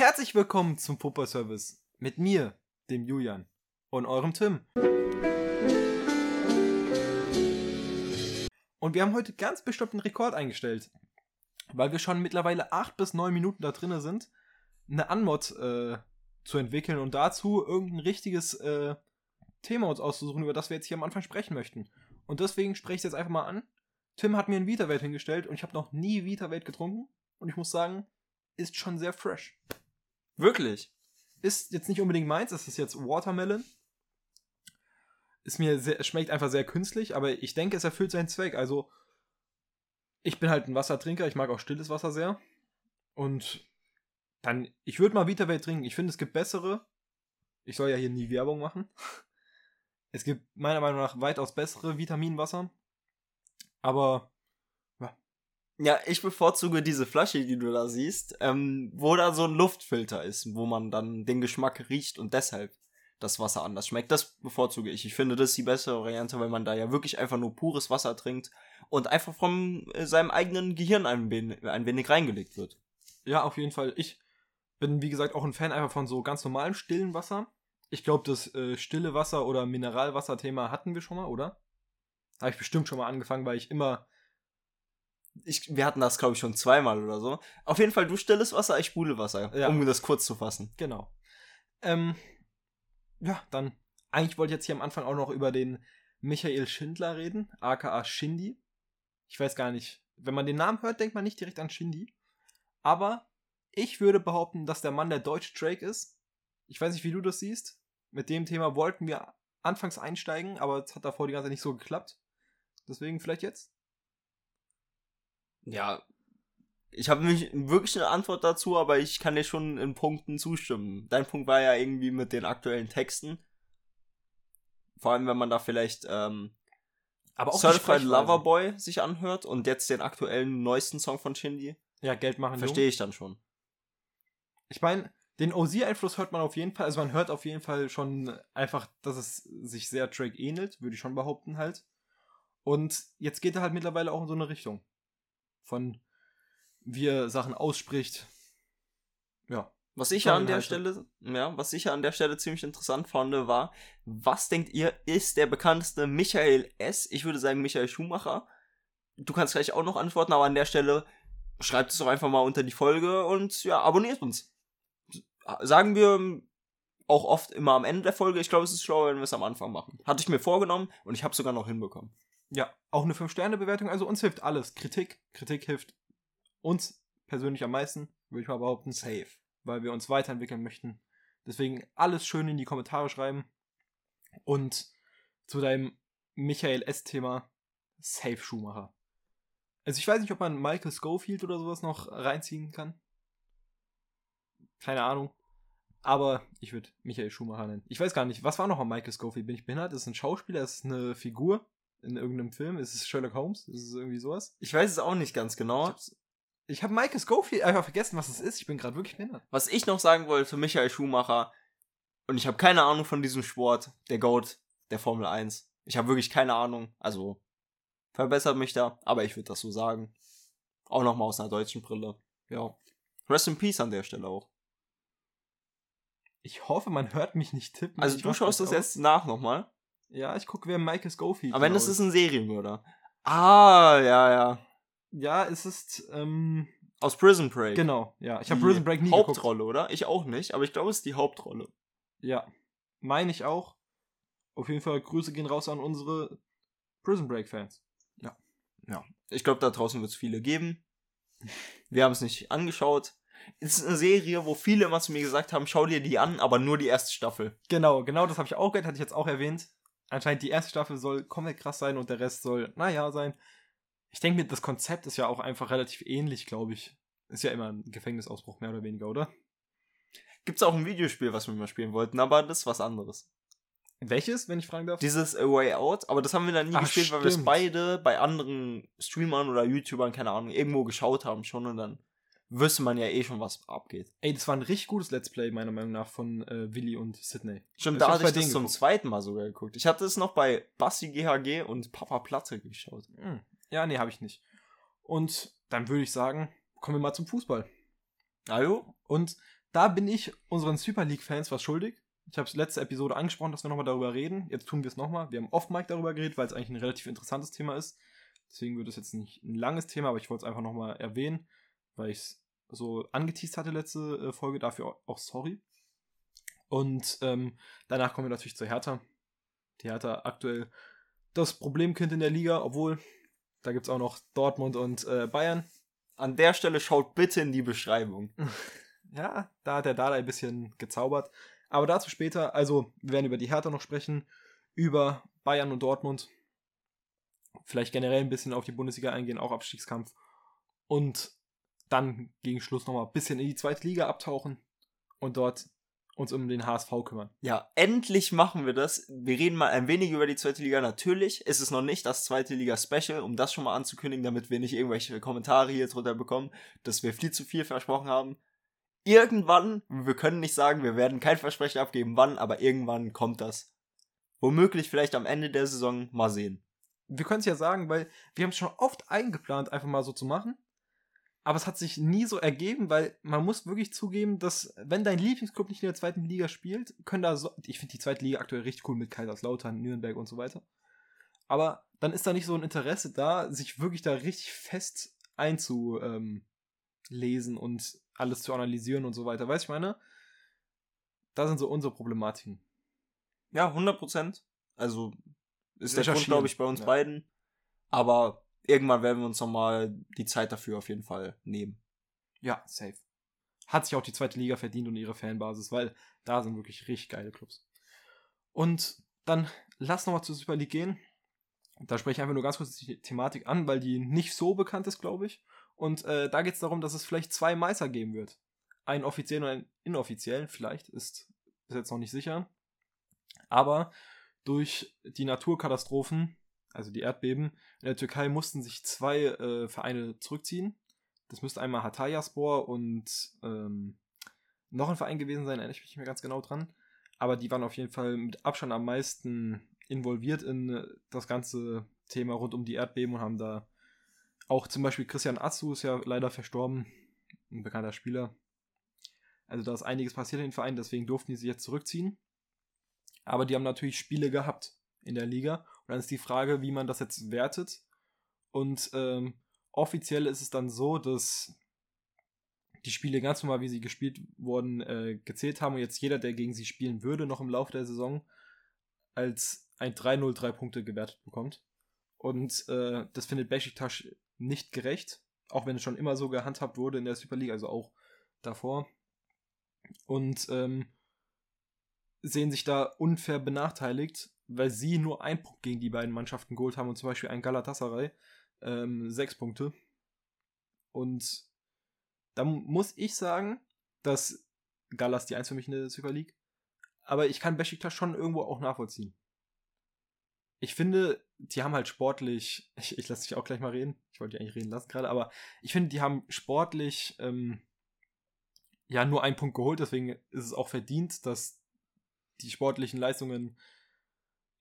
Herzlich willkommen zum Pupper Service mit mir, dem Julian und eurem Tim. Und wir haben heute ganz bestimmt einen Rekord eingestellt, weil wir schon mittlerweile acht bis neun Minuten da drin sind, eine Anmod äh, zu entwickeln und dazu irgendein richtiges äh, Thema uns auszusuchen, über das wir jetzt hier am Anfang sprechen möchten. Und deswegen spreche ich jetzt einfach mal an. Tim hat mir ein Vita-Welt hingestellt und ich habe noch nie Vita-Welt getrunken. Und ich muss sagen, ist schon sehr fresh. Wirklich? Ist jetzt nicht unbedingt meins, das ist jetzt Watermelon. Ist mir sehr, schmeckt einfach sehr künstlich, aber ich denke, es erfüllt seinen Zweck. Also, ich bin halt ein Wassertrinker, ich mag auch stilles Wasser sehr. Und dann, ich würde mal Vita-Welt trinken. Ich finde, es gibt bessere. Ich soll ja hier nie Werbung machen. Es gibt meiner Meinung nach weitaus bessere Vitaminwasser. Aber Ja, ich bevorzuge diese Flasche, die du da siehst, ähm, wo da so ein Luftfilter ist, wo man dann den Geschmack riecht und deshalb das Wasser anders schmeckt. Das bevorzuge ich. Ich finde, das ist die bessere Variante, weil man da ja wirklich einfach nur pures Wasser trinkt und einfach von äh, seinem eigenen Gehirn ein wenig, ein wenig reingelegt wird. Ja, auf jeden Fall. Ich bin, wie gesagt, auch ein Fan einfach von so ganz normalem stillen Wasser. Ich glaube, das äh, stille Wasser oder Mineralwasser-Thema hatten wir schon mal, oder? Habe ich bestimmt schon mal angefangen, weil ich immer. Ich, wir hatten das, glaube ich, schon zweimal oder so. Auf jeden Fall, du stilles Wasser, ich Sprudelwasser, Ja. um das kurz zu fassen. Genau. Ähm, ja, dann. Eigentlich wollte ich jetzt hier am Anfang auch noch über den Michael Schindler reden, aka Shindy. Ich weiß gar nicht. Wenn man den Namen hört, denkt man nicht direkt an Shindy. Aber ich würde behaupten, dass der Mann der deutsche Drake ist. Ich weiß nicht, wie du das siehst. Mit dem Thema wollten wir anfangs einsteigen, aber es hat davor die ganze Zeit nicht so geklappt. Deswegen vielleicht jetzt? Ja, ich habe nicht wirklich eine Antwort dazu, aber ich kann dir schon in Punkten zustimmen. Dein Punkt war ja irgendwie mit den aktuellen Texten. Vor allem, wenn man da vielleicht ähm, Aber die Certified. Loverboy sich anhört und jetzt den aktuellen neuesten Song von Shindy, Ja, Geld machen. verstehe ich dann schon. Ich meine, den OZ-Einfluss hört man auf jeden Fall, also man hört auf jeden Fall schon einfach, dass es sich sehr Drake ähnelt, würde ich schon behaupten halt. Und jetzt geht er halt mittlerweile auch in so eine Richtung. Von wie er Sachen ausspricht. Ja. Was ich ja an der. Stelle, ja, was ich ja an der Stelle ziemlich interessant fand, war, was denkt ihr, ist der bekannteste Michael S? Ich würde sagen Michael Schumacher. Du kannst gleich auch noch antworten, aber an der Stelle schreibt es doch einfach mal unter die Folge und ja, abonniert uns. Sagen wir auch oft immer am Ende der Folge. Ich glaube, es ist schlauer, wenn wir es am Anfang machen. Hatte ich mir vorgenommen und ich habe sogar noch hinbekommen. Ja, auch eine 5-Sterne-Bewertung, also uns hilft alles. Kritik, Kritik hilft uns persönlich am meisten, würde ich mal behaupten. Safe. weil wir uns weiterentwickeln möchten. Deswegen alles schön in die Kommentare schreiben. Und zu deinem Michael S-Thema, Safe Schumacher. Also ich weiß nicht, ob man Michael Schofield oder sowas noch reinziehen kann. Keine Ahnung. Aber ich würde Michael Schumacher nennen. Ich weiß gar nicht, was war noch an Michael Schofield? Bin ich behindert? Ist es ein Schauspieler? Ist es eine Figur in irgendeinem Film? Ist es Sherlock Holmes? Ist es irgendwie sowas? Ich weiß es auch nicht ganz genau. Ich habe Michael Schofield einfach vergessen, was es ist. Ich bin gerade wirklich behindert. Was ich noch sagen wollte, Michael Schumacher, und ich habe keine Ahnung von diesem Sport, der Goat der Formel 1. Ich habe wirklich keine Ahnung. Also, verbessert mich da, aber ich würde das so sagen. Auch nochmal aus einer deutschen Brille. Ja. Rest in Peace an der Stelle auch. Ich hoffe, man hört mich nicht tippen. Also, du schaust das aus. jetzt nach nochmal. Ja, ich gucke, wer Michael Schofield Aber wenn das ist ein Serienmörder. Ah, ja, ja. Ja, es ist, ähm, Aus Prison Break. genau, ja. Ich habe Prison Break nie geguckt. Hauptrolle, oder? Ich auch nicht, aber ich glaube, es ist die Hauptrolle. Ja, meine ich auch. Auf jeden Fall Grüße gehen raus an unsere Prison Break Fans. Ich glaube, da draußen wird es viele geben. Wir haben es nicht angeschaut. Es ist eine Serie, wo viele immer zu mir gesagt haben, schau dir die an, aber nur die erste Staffel. Genau, genau, das habe ich auch gehört, hatte ich jetzt auch erwähnt. Anscheinend die erste Staffel soll komplett krass sein und der Rest soll, naja, sein. Ich denke mir, das Konzept ist ja auch einfach relativ ähnlich, glaube ich. Ist ja immer ein Gefängnisausbruch, mehr oder weniger, oder? Gibt's auch ein Videospiel, was wir mal spielen wollten, aber das ist was anderes. Welches, wenn ich fragen darf? Dieses A Way Out, aber das haben wir dann nie Ach, gespielt, weil wir es stimmt. beide bei anderen Streamern oder YouTubern, keine Ahnung, irgendwo geschaut haben schon und dann wüsste man ja eh schon, was abgeht. Ey, das war ein richtig gutes Let's Play, meiner Meinung nach, von äh, Willi und Sydney. Stimmt, da bei ich das zum zweiten Mal sogar geguckt. Ich hatte es noch bei Basti GHG und Papa Platte geschaut. Hm. Ja, nee, habe ich nicht. Und dann würde ich sagen, kommen wir mal zum Fußball. Ajo? Und da bin ich unseren Super League-Fans was schuldig. Ich habe es letzte Episode angesprochen, dass wir nochmal darüber reden. Jetzt tun wir es nochmal. Wir haben off-Mic darüber geredet, weil es eigentlich ein relativ interessantes Thema ist. Deswegen wird es jetzt nicht ein langes Thema, aber ich wollte es einfach nochmal erwähnen, weil ich es so angeteased hatte letzte äh, Folge. Dafür auch sorry. Und ähm, danach kommen wir natürlich zur Hertha. Die Hertha aktuell das Problemkind in der Liga, obwohl da gibt es auch noch Dortmund und äh, Bayern. An der Stelle schaut bitte in die Beschreibung. ja, da hat der Dada ein bisschen gezaubert. Aber dazu später, also wir werden über die Hertha noch sprechen, über Bayern und Dortmund. Vielleicht generell ein bisschen auf die Bundesliga eingehen, auch Abstiegskampf. Und dann gegen Schluss nochmal ein bisschen in die zweite Liga abtauchen und dort uns um den HSV kümmern. Ja, endlich machen wir das. Wir reden mal ein wenig über die zweite Liga. Natürlich ist es noch nicht das zweite Liga-Special, um das schon mal anzukündigen, damit wir nicht irgendwelche Kommentare hier drunter bekommen, dass wir viel zu viel versprochen haben. Irgendwann, wir können nicht sagen, wir werden kein Versprechen abgeben, wann, aber irgendwann kommt das. Womöglich vielleicht am Ende der Saison mal sehen. Wir können es ja sagen, weil wir haben es schon oft eingeplant, einfach mal so zu machen aber es hat sich nie so ergeben, weil man muss wirklich zugeben, dass wenn dein Lieblingsclub nicht in der zweiten Liga spielt, können da so, ich finde die zweite Liga aktuell richtig cool mit Kaiserslautern, Nürnberg und so weiter. Aber dann ist da nicht so ein Interesse da, sich wirklich da richtig fest einzulesen und alles zu analysieren und so weiter. Weißt du, ich meine? Da sind so unsere Problematiken. Ja, 100 Prozent. Also ist der Grund, glaube ich, bei uns ja. beiden. Aber irgendwann werden wir uns nochmal die Zeit dafür auf jeden Fall nehmen. Ja, safe. Hat sich auch die zweite Liga verdient und ihre Fanbasis, weil da sind wirklich richtig geile Clubs. Und dann lass nochmal zur Super League gehen. Da spreche ich einfach nur ganz kurz die Thematik an, weil die nicht so bekannt ist, glaube ich. Und äh, da geht es darum, dass es vielleicht zwei Meister geben wird. Einen offiziellen und einen inoffiziellen, vielleicht, ist, ist jetzt noch nicht sicher. Aber durch die Naturkatastrophen also die Erdbeben. In der Türkei mussten sich zwei äh, Vereine zurückziehen. Das müsste einmal Hatayspor und ähm, noch ein Verein gewesen sein, erinnere ich mich nicht mehr ganz genau dran. Aber die waren auf jeden Fall mit Abstand am meisten involviert in äh, das ganze Thema rund um die Erdbeben und haben da auch zum Beispiel Christian Atsu ist ja leider verstorben, ein bekannter Spieler. Also da ist einiges passiert in den Verein, deswegen durften die sich jetzt zurückziehen. Aber die haben natürlich Spiele gehabt in der Liga. Dann ist die Frage, wie man das jetzt wertet. Und ähm, offiziell ist es dann so, dass die Spiele ganz normal, wie sie gespielt wurden, äh, gezählt haben und jetzt jeder, der gegen sie spielen würde, noch im Laufe der Saison als ein 3-0 3 Punkte gewertet bekommt. Und äh, das findet Besiktas nicht gerecht, auch wenn es schon immer so gehandhabt wurde in der Super League, also auch davor. Und ähm, sehen sich da unfair benachteiligt weil sie nur einen Punkt gegen die beiden Mannschaften geholt haben und zum Beispiel ein Galatasaray ähm, sechs Punkte. Und da muss ich sagen, dass Galas die Eins für mich in der Super League. Aber ich kann Besiktas schon irgendwo auch nachvollziehen. Ich finde, die haben halt sportlich, ich, ich lasse dich auch gleich mal reden, ich wollte die eigentlich reden lassen gerade, aber ich finde, die haben sportlich ähm, ja nur einen Punkt geholt, deswegen ist es auch verdient, dass die sportlichen Leistungen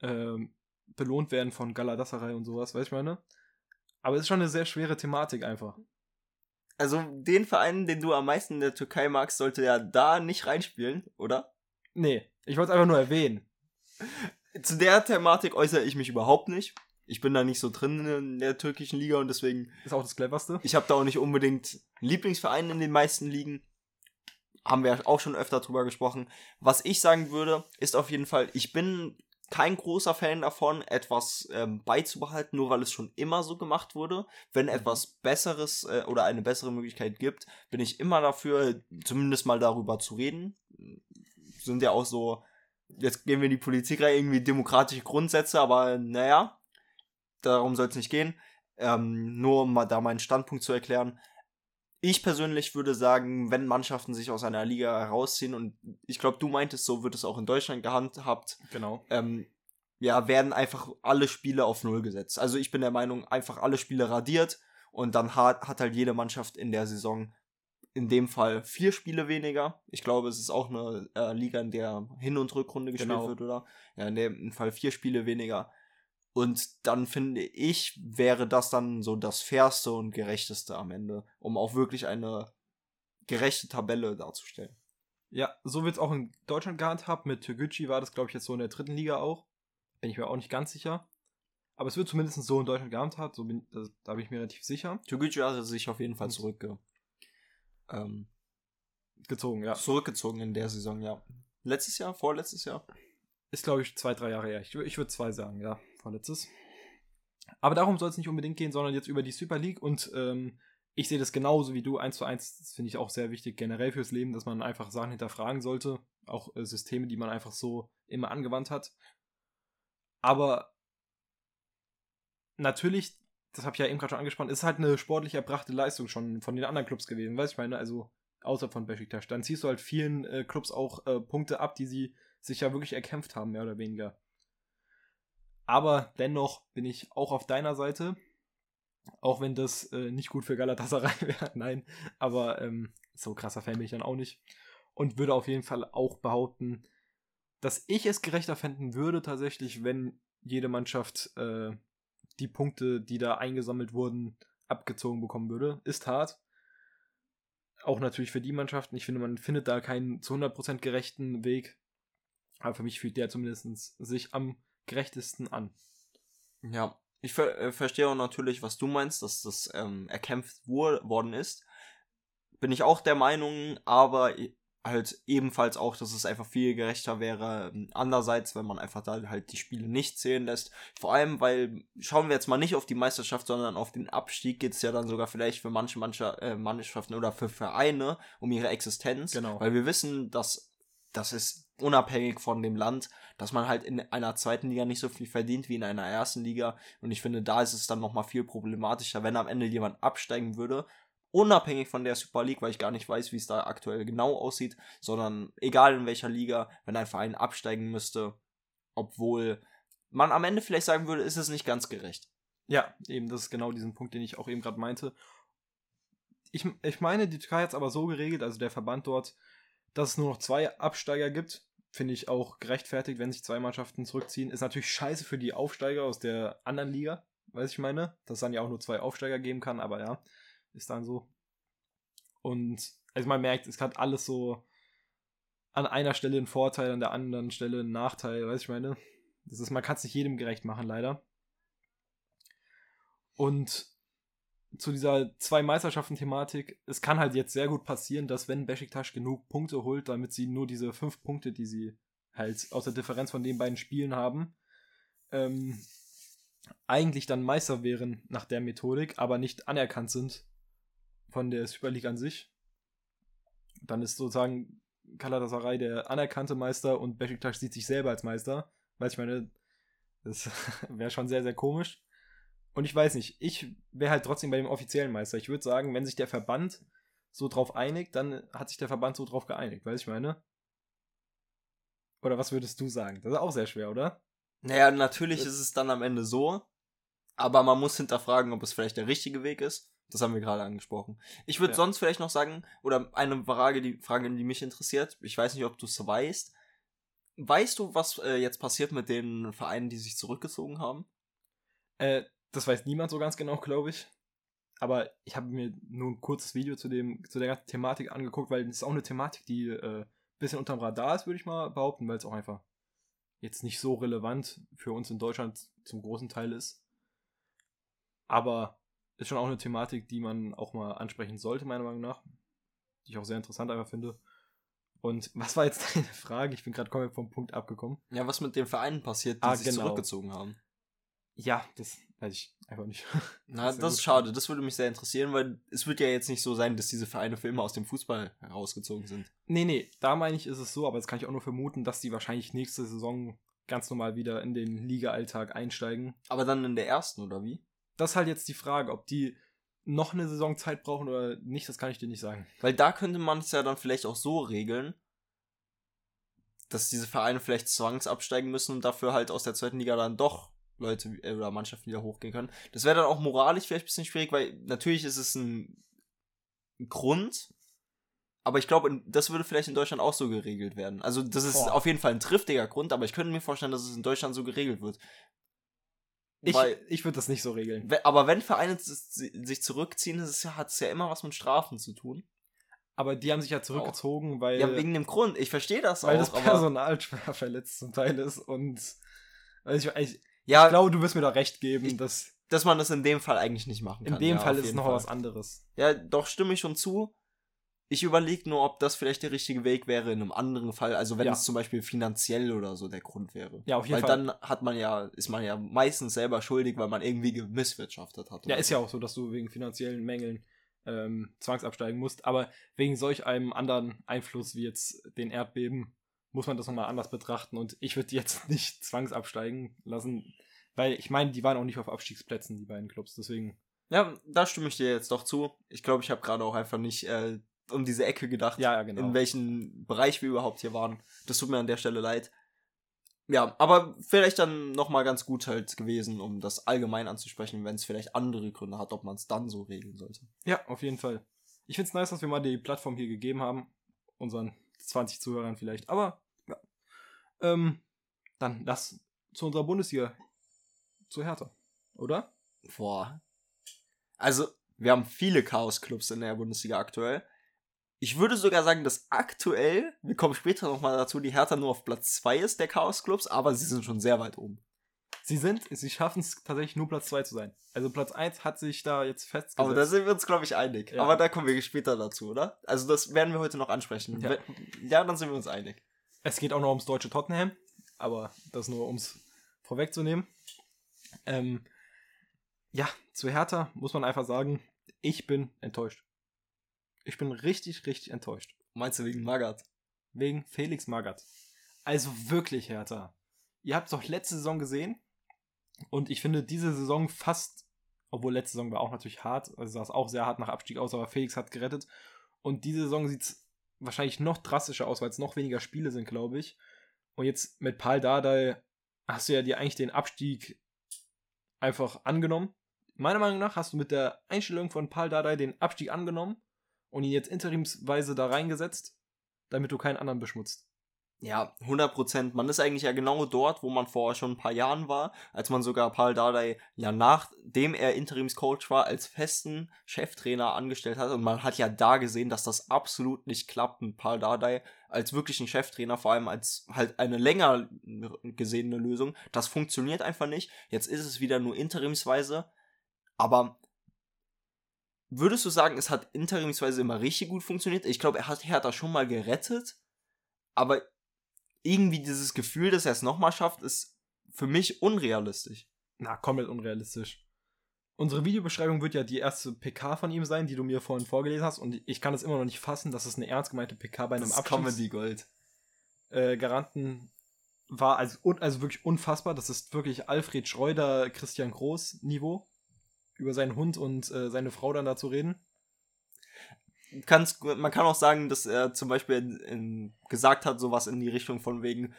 ähm, belohnt werden von Galatasaray und sowas, weißt du, meine? Aber es ist schon eine sehr schwere Thematik einfach. Also den Verein, den du am meisten in der Türkei magst, sollte ja da nicht reinspielen, oder? Nee, ich wollte es einfach nur erwähnen. Zu der Thematik äußere ich mich überhaupt nicht. Ich bin da nicht so drin in der türkischen Liga und deswegen. Ist auch das cleverste. Ich habe da auch nicht unbedingt Lieblingsvereine in den meisten Ligen. Haben wir auch schon öfter drüber gesprochen. Was ich sagen würde, ist auf jeden Fall, ich bin kein großer Fan davon, etwas ähm, beizubehalten, nur weil es schon immer so gemacht wurde. Wenn mhm. etwas Besseres äh, oder eine bessere Möglichkeit gibt, bin ich immer dafür, zumindest mal darüber zu reden. Sind ja auch so, jetzt gehen wir in die Politik rein, irgendwie demokratische Grundsätze, aber naja, darum soll es nicht gehen. Ähm, nur um mal da meinen Standpunkt zu erklären ich persönlich würde sagen, wenn Mannschaften sich aus einer Liga herausziehen, und ich glaube, du meintest, so wird es auch in Deutschland gehandhabt. Genau. Ähm, ja, werden einfach alle Spiele auf Null gesetzt. Also ich bin der Meinung, einfach alle Spiele radiert und dann hat, hat halt jede Mannschaft in der Saison in dem Fall vier Spiele weniger. Ich glaube, es ist auch eine äh, Liga, in der Hin- und Rückrunde gespielt genau. wird, oder? Ja, in dem Fall vier Spiele weniger. Und dann finde ich, wäre das dann so das fairste und gerechteste am Ende, um auch wirklich eine gerechte Tabelle darzustellen. Ja, so wird es auch in Deutschland gehandhabt. Mit Türkgücü war das, glaube ich, jetzt so in der dritten Liga auch. Bin ich mir auch nicht ganz sicher. Aber es wird zumindest so in Deutschland gehandhabt. So bin, das, da bin ich mir relativ sicher. Türkgücü hat sich auf jeden Fall zurückge ähm, Gezogen, ja. zurückgezogen in der Saison, ja. Letztes Jahr, vorletztes Jahr. Ist, glaube ich, zwei, drei Jahre her. Ich, ich würde zwei sagen, ja. Vorletztes. Aber darum soll es nicht unbedingt gehen, sondern jetzt über die Super League. Und ähm, ich sehe das genauso wie du, eins zu eins. Das finde ich auch sehr wichtig, generell fürs Leben, dass man einfach Sachen hinterfragen sollte. Auch äh, Systeme, die man einfach so immer angewandt hat. Aber natürlich, das habe ich ja eben gerade schon angesprochen, ist halt eine sportlich erbrachte Leistung schon von den anderen Clubs gewesen. Weißt du, ich meine, also außer von Besiktas. Dann ziehst du halt vielen äh, Clubs auch äh, Punkte ab, die sie sich ja wirklich erkämpft haben, mehr oder weniger. Aber dennoch bin ich auch auf deiner Seite. Auch wenn das äh, nicht gut für Galatasaray wäre. Nein, aber ähm, so krasser Fan bin ich dann auch nicht. Und würde auf jeden Fall auch behaupten, dass ich es gerechter fänden würde, tatsächlich, wenn jede Mannschaft äh, die Punkte, die da eingesammelt wurden, abgezogen bekommen würde. Ist hart. Auch natürlich für die Mannschaften. Ich finde, man findet da keinen zu 100% gerechten Weg. Aber für mich fühlt der zumindest sich am gerechtesten an. Ja, ich ver äh, verstehe auch natürlich, was du meinst, dass das ähm, erkämpft wor worden ist. Bin ich auch der Meinung, aber halt ebenfalls auch, dass es einfach viel gerechter wäre. ähm, Andererseits, wenn man einfach da halt die Spiele nicht zählen lässt. Vor allem, weil schauen wir jetzt mal nicht auf die Meisterschaft, sondern auf den Abstieg geht es ja dann sogar vielleicht für manche äh, Mannschaften oder für Vereine um ihre Existenz. Genau. Weil wir wissen, dass das ist unabhängig von dem Land, dass man halt in einer zweiten Liga nicht so viel verdient wie in einer ersten Liga. Und ich finde, da ist es dann nochmal viel problematischer, wenn am Ende jemand absteigen würde. Unabhängig von der Super League, weil ich gar nicht weiß, wie es da aktuell genau aussieht, sondern egal in welcher Liga, wenn ein Verein absteigen müsste, obwohl man am Ende vielleicht sagen würde, ist es nicht ganz gerecht. Ja, eben, das ist genau diesen Punkt, den ich auch eben gerade meinte. Ich, ich meine, die Türkei hat es aber so geregelt, also der Verband dort, dass es nur noch zwei Absteiger gibt. Finde ich auch gerechtfertigt, wenn sich zwei Mannschaften zurückziehen. Ist natürlich scheiße für die Aufsteiger aus der anderen Liga, weiß ich meine. Dass es dann ja auch nur zwei Aufsteiger geben kann, aber ja, ist dann so. Und also man merkt, es hat alles so an einer Stelle einen Vorteil, an der anderen Stelle einen Nachteil, weiß ich meine. Das ist, man kann es nicht jedem gerecht machen, leider. Und zu dieser zwei Meisterschaften-Thematik, es kann halt jetzt sehr gut passieren, dass wenn Besiktas genug Punkte holt, damit sie nur diese fünf Punkte, die sie halt aus der Differenz von den beiden Spielen haben, ähm, eigentlich dann Meister wären nach der Methodik, aber nicht anerkannt sind von der Super League an sich. Dann ist sozusagen Galatasaray der anerkannte Meister und Besiktas sieht sich selber als Meister. Weil ich meine, das wäre schon sehr, sehr komisch. Und ich weiß nicht, ich wäre halt trotzdem bei dem offiziellen Meister. Ich würde sagen, wenn sich der Verband so drauf einigt, dann hat sich der Verband so drauf geeinigt, weißt ich meine? Oder was würdest du sagen? Das ist auch sehr schwer, oder? Naja, natürlich ist es dann am Ende so, aber man muss hinterfragen, ob es vielleicht der richtige Weg ist. Das haben wir gerade angesprochen. Ich würde Ja. sonst vielleicht noch sagen, oder eine Frage, die Frage, die mich interessiert, ich weiß nicht, ob du es weißt. Weißt du, was äh, jetzt passiert mit den Vereinen, die sich zurückgezogen haben? Äh, das weiß niemand so ganz genau, glaube ich. Aber ich habe mir nur ein kurzes Video zu, dem, zu der ganzen Thematik angeguckt, weil es ist auch eine Thematik, die äh, ein bisschen unterm Radar ist, würde ich mal behaupten, weil es auch einfach jetzt nicht so relevant für uns in Deutschland zum großen Teil ist. Aber ist schon auch eine Thematik, die man auch mal ansprechen sollte, meiner Meinung nach. Die ich auch sehr interessant einfach finde. Und was war jetzt deine Frage? Ich bin gerade komplett vom Punkt abgekommen. Ja, was mit den Vereinen passiert, die Ah, sich genau. zurückgezogen haben? Ja, das weiß ich einfach nicht. Na, Das das, ist schade. Das würde mich sehr interessieren, weil es wird ja jetzt nicht so sein, dass diese Vereine für immer aus dem Fußball herausgezogen sind. Nee, nee, da meine ich, ist es so, aber das kann ich auch nur vermuten, dass die wahrscheinlich nächste Saison ganz normal wieder in den Liga-Alltag einsteigen. Aber dann in der ersten, oder wie? Das ist halt jetzt die Frage, ob die noch eine Saison Zeit brauchen oder nicht, das kann ich dir nicht sagen. Weil da könnte man es ja dann vielleicht auch so regeln, dass diese Vereine vielleicht zwangsabsteigen müssen und dafür halt aus der zweiten Liga dann doch Leute äh, oder Mannschaften wieder hochgehen können. Das wäre dann auch moralisch vielleicht ein bisschen schwierig, weil natürlich ist es ein Grund, aber ich glaube, das würde vielleicht in Deutschland auch so geregelt werden. Also das ist Boah. auf jeden Fall ein triftiger Grund, aber ich könnte mir vorstellen, dass es in Deutschland so geregelt wird. Ich, Weil- ich würde das nicht so regeln. Aber wenn Vereine sich zurückziehen, das hat es ja immer was mit Strafen zu tun. Aber die haben sich ja zurückgezogen, weil, Ja, wegen dem Grund. Ich verstehe das weil auch. das aber Personal schwer verletzt zum Teil ist. Und also ich, ich, ja, ich glaube, du wirst mir da recht geben, Ich- dass dass man das in dem Fall eigentlich nicht machen in kann. dem ja, Fall ist es noch Fall. was anderes. Ja, doch, stimme ich schon zu. Ich überlege nur, ob das vielleicht der richtige Weg wäre in einem anderen Fall. Also wenn Ja. es zum Beispiel finanziell oder so der Grund wäre. Ja, auf jeden weil Fall. dann hat man ja, ist man ja meistens selber schuldig, weil man irgendwie gemisswirtschaftet hat. Ja, ist so. ja auch so, dass du wegen finanziellen Mängeln ähm, zwangsabsteigen musst. Aber wegen solch einem anderen Einfluss wie jetzt den Erdbeben muss man das nochmal anders betrachten. Und ich würde die jetzt nicht zwangsabsteigen lassen, weil ich meine, die waren auch nicht auf Abstiegsplätzen, die beiden Clubs. Deswegen, Ja, da stimme ich dir jetzt doch zu. Ich glaube, ich habe gerade auch einfach nicht äh, um diese Ecke gedacht, ja, ja, genau. in welchem Bereich wir überhaupt hier waren. Das tut mir an der Stelle leid. Ja, aber vielleicht dann nochmal ganz gut halt gewesen, um das allgemein anzusprechen, wenn es vielleicht andere Gründe hat, ob man es dann so regeln sollte. Ja, auf jeden Fall. Ich finde es nice, dass wir mal die Plattform hier gegeben haben. Unseren 20 Zuhörern vielleicht. Aber, ja. Ähm, dann lass zu unserer Bundesliga. Zu Hertha. Oder? Boah. Also, wir haben viele Chaos-Clubs in der Bundesliga aktuell. Ich würde sogar sagen, dass aktuell, wir kommen später nochmal dazu, die Hertha nur auf Platz 2 ist der Chaos-Clubs, aber sie sind schon sehr weit oben. Sie sind, sie schaffen es tatsächlich nur Platz 2 zu sein. Also Platz 1 hat sich da jetzt festgesetzt. Aber da sind wir uns, glaube ich, einig. Ja. Aber da kommen wir später dazu, oder? Also, das werden wir heute noch ansprechen. Ja. Ja, dann sind wir uns einig. es geht auch noch ums deutsche Tottenham. Aber das nur, um es vorwegzunehmen. Ähm, ja, zu Hertha muss man einfach sagen, ich bin enttäuscht. Ich bin richtig, richtig enttäuscht. Meinst du wegen Magath? Wegen Felix Magath. Also wirklich, Hertha. Ihr habt es doch letzte Saison gesehen. Und ich finde, diese Saison fast, obwohl letzte Saison war auch natürlich hart, also sah es auch sehr hart nach Abstieg aus, aber Felix hat gerettet. Und diese Saison sieht es wahrscheinlich noch drastischer aus, weil es noch weniger Spiele sind, glaube ich. Und jetzt mit Paul Dardai hast du ja dir eigentlich den Abstieg einfach angenommen. Meiner Meinung nach hast du mit der Einstellung von Paul Dardai den Abstieg angenommen und ihn jetzt interimsweise da reingesetzt, damit du keinen anderen beschmutzt. Ja, 100 Prozent. Man ist eigentlich ja genau dort, wo man vor schon ein paar Jahren war, als man sogar Paul Dardai ja nachdem er Interimscoach war, als festen Cheftrainer angestellt hat. Und man hat ja da gesehen, dass das absolut nicht klappt mit Paul Dardai als wirklichen Cheftrainer, vor allem als halt eine länger gesehene Lösung. Das funktioniert einfach nicht. Jetzt ist es wieder nur interimsweise. Aber würdest du sagen, es hat interimsweise immer richtig gut funktioniert? Ich glaube, er hat Hertha schon mal gerettet. Aber irgendwie dieses Gefühl, dass er es nochmal schafft, ist für mich unrealistisch. Na, komplett unrealistisch. Unsere Videobeschreibung wird ja die erste PK von ihm sein, die du mir vorhin vorgelesen hast. Und ich kann es immer noch nicht fassen, dass es eine ernst gemeinte PK bei einem Das ist Abstiegs Comedy Gold. äh, Garanten war. Also, un also wirklich unfassbar. Das ist wirklich Alfred Schreuder, Christian Groß Niveau. Über seinen Hund und äh, seine Frau dann da zu reden. Kannst, man kann auch sagen, dass er zum Beispiel in, in, gesagt hat, sowas in die Richtung von wegen,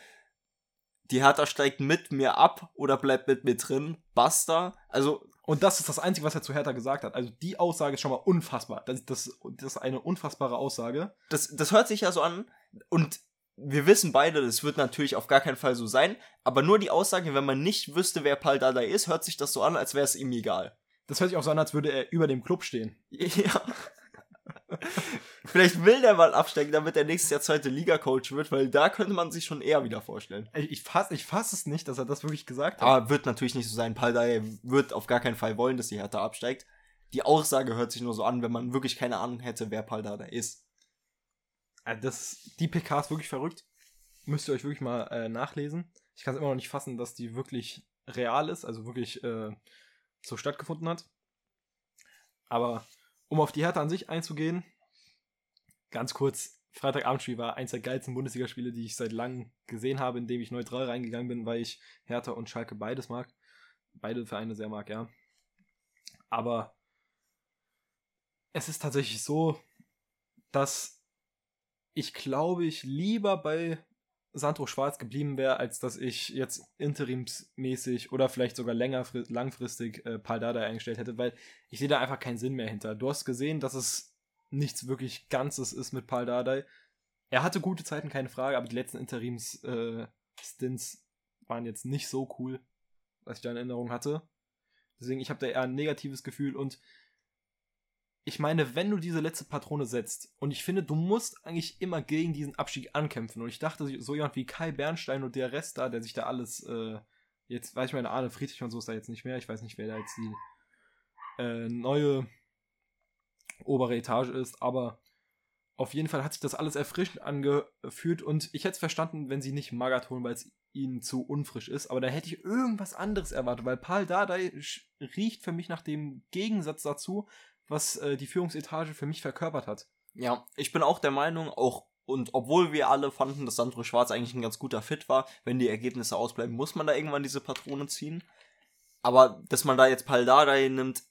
die Hertha steigt mit mir ab oder bleibt mit mir drin. Basta. Also, Und das ist das Einzige, was er zu Hertha gesagt hat. Also die Aussage ist schon mal unfassbar. Das, das, das ist eine unfassbare Aussage. das, das hört sich ja so an und wir wissen beide, das wird natürlich auf gar keinen Fall so sein, aber nur die Aussage, wenn man nicht wüsste, wer Paul Dardai ist, hört sich das so an, als wäre es ihm egal. Das hört sich auch so an, als würde er über dem Club stehen. Ja. Vielleicht will der mal absteigen, damit er nächstes Jahr zweite Liga-Coach wird, weil da könnte man sich schon eher wieder vorstellen. Ich, ich fasse ich fass es nicht, dass er das wirklich gesagt hat. Aber wird natürlich nicht so sein. Paldai wird auf gar keinen Fall wollen, dass die Hertha absteigt. Die Aussage hört sich nur so an, wenn man wirklich keine Ahnung hätte, wer Paldai ist. Äh, Das, die PK ist wirklich verrückt. Müsst ihr euch wirklich mal äh, nachlesen. Ich kann es immer noch nicht fassen, dass die wirklich real ist, also wirklich äh, so stattgefunden hat. Aber um auf die Hertha an sich einzugehen, ganz kurz, Freitagabendspiel war eins der geilsten Bundesligaspiele, die ich seit langem gesehen habe, in dem ich neutral reingegangen bin, weil ich Hertha und Schalke beides mag. Beide Vereine sehr mag, ja. Aber es ist tatsächlich so, dass ich glaube ich lieber bei Sandro Schwarz geblieben wäre, als dass ich jetzt interimsmäßig oder vielleicht sogar länger, langfristig äh, Paul Dardai eingestellt hätte, weil ich sehe da einfach keinen Sinn mehr hinter. Du hast gesehen, dass es nichts wirklich Ganzes ist mit Paul Dardai. Er hatte gute Zeiten, keine Frage, aber die letzten Interims-Stints äh, waren jetzt nicht so cool, was ich da in Erinnerung hatte. Deswegen, ich habe da eher ein negatives Gefühl und ich meine, wenn du diese letzte Patrone setzt, und ich finde, du musst eigentlich immer gegen diesen Abstieg ankämpfen. Und ich dachte, so jemand wie Kai Bernstein und der Rest da, der sich da alles, äh, jetzt weiß ich meine, Arne Friedrich und so ist da jetzt nicht mehr. Ich weiß nicht, wer da jetzt die äh, neue obere Etage ist, aber auf jeden Fall hat sich das alles erfrischend angefühlt und ich hätte es verstanden, wenn sie nicht Magat holen, weil es ihnen zu unfrisch ist, aber da hätte ich irgendwas anderes erwartet, weil Paul Dardai riecht für mich nach dem Gegensatz dazu, was äh, die Führungsetage für mich verkörpert hat. Ja, ich bin auch der Meinung, auch und obwohl wir alle fanden, dass Sandro Schwarz eigentlich ein ganz guter Fit war, wenn die Ergebnisse ausbleiben, muss man da irgendwann diese Patrone ziehen. Aber dass man da jetzt Paldadei nimmt,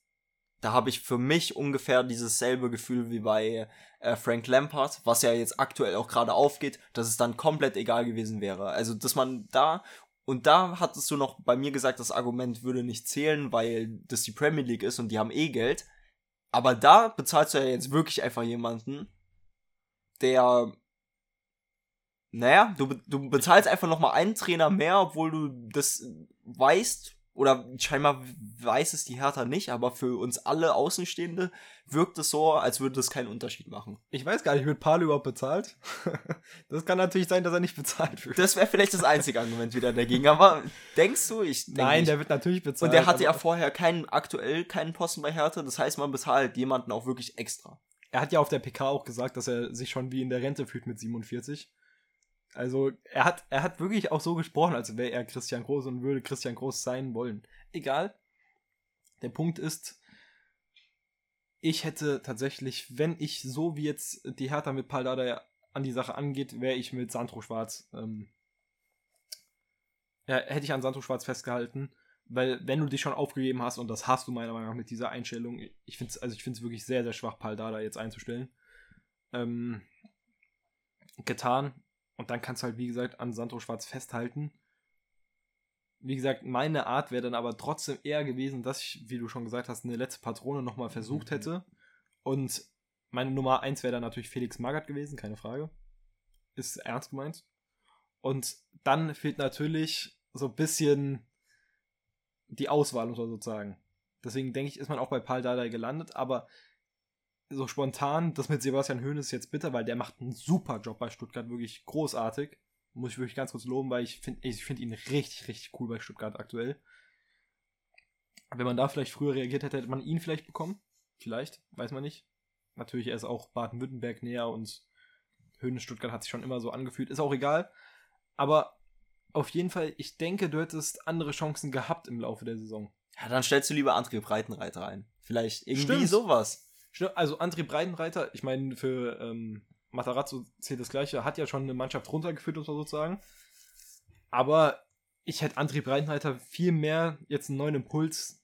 da habe ich für mich ungefähr dieses selbe Gefühl wie bei äh, Frank Lampard, was ja jetzt aktuell auch gerade aufgeht, dass es dann komplett egal gewesen wäre. Also, dass man da und da hattest du noch bei mir gesagt, das Argument würde nicht zählen, weil das die Premier League ist und die haben eh Geld. Aber da bezahlst du ja jetzt wirklich einfach jemanden, der naja, du, du bezahlst einfach nochmal einen Trainer mehr, obwohl du das weißt, oder scheinbar weiß es die Hertha nicht, aber für uns alle Außenstehende wirkt es so, als würde das keinen Unterschied machen. Ich weiß gar nicht, wird Paul überhaupt bezahlt? das kann natürlich sein, dass er nicht bezahlt wird. Das wäre vielleicht das einzige Argument wieder dagegen, aber denkst du, ich denke Nein, der wird natürlich bezahlt. Und der hatte ja vorher keinen, aktuell keinen Posten bei Hertha, das heißt, man bezahlt jemanden auch wirklich extra. Er hat ja auf der PK auch gesagt, dass er sich schon wie in der Rente fühlt mit 47. Also er hat, er hat wirklich auch so gesprochen, als wäre er Christian Groß und würde Christian Groß sein wollen. Egal. Der Punkt ist, ich hätte tatsächlich, wenn ich so wie jetzt die Hertha mit Paldada an die Sache angeht, wäre ich mit Sandro Schwarz, ähm, ja, hätte ich an Sandro Schwarz festgehalten, weil wenn du dich schon aufgegeben hast, und das hast du meiner Meinung nach mit dieser Einstellung, ich finde es also wirklich sehr, sehr schwach, Paldada jetzt einzustellen, ähm, getan. Und dann kannst du halt, wie gesagt, an Sandro Schwarz festhalten. Wie gesagt, meine Art wäre dann aber trotzdem eher gewesen, dass ich, wie du schon gesagt hast, eine letzte Patrone nochmal versucht mhm. hätte. Und meine Nummer 1 wäre dann natürlich Felix Magath gewesen, keine Frage. Ist ernst gemeint. Und dann fehlt natürlich so ein bisschen die Auswahl, muss man sozusagen. Deswegen denke ich, ist man auch bei Paul Dardai gelandet, aber so spontan, das mit Sebastian Höhn ist jetzt bitter, weil der macht einen super Job bei Stuttgart, wirklich großartig. Muss ich wirklich ganz kurz loben, weil ich finde ich find ihn richtig, richtig cool bei Stuttgart aktuell. Wenn man da vielleicht früher reagiert hätte, hätte man ihn vielleicht bekommen. Vielleicht, weiß man nicht. Natürlich, er ist auch Baden-Württemberg näher und Höhne Stuttgart hat sich schon immer so angefühlt. Ist auch egal. Aber auf jeden Fall, ich denke, du hättest andere Chancen gehabt im Laufe der Saison. Ja, dann stellst du lieber André Breitenreiter ein. Vielleicht irgendwie Stimmt. sowas. Also André Breitenreiter, ich meine, für ähm, Matarazzo zählt das gleiche, hat ja schon eine Mannschaft runtergeführt, muss man sozusagen. Aber ich hätte André Breitenreiter viel mehr jetzt einen neuen Impuls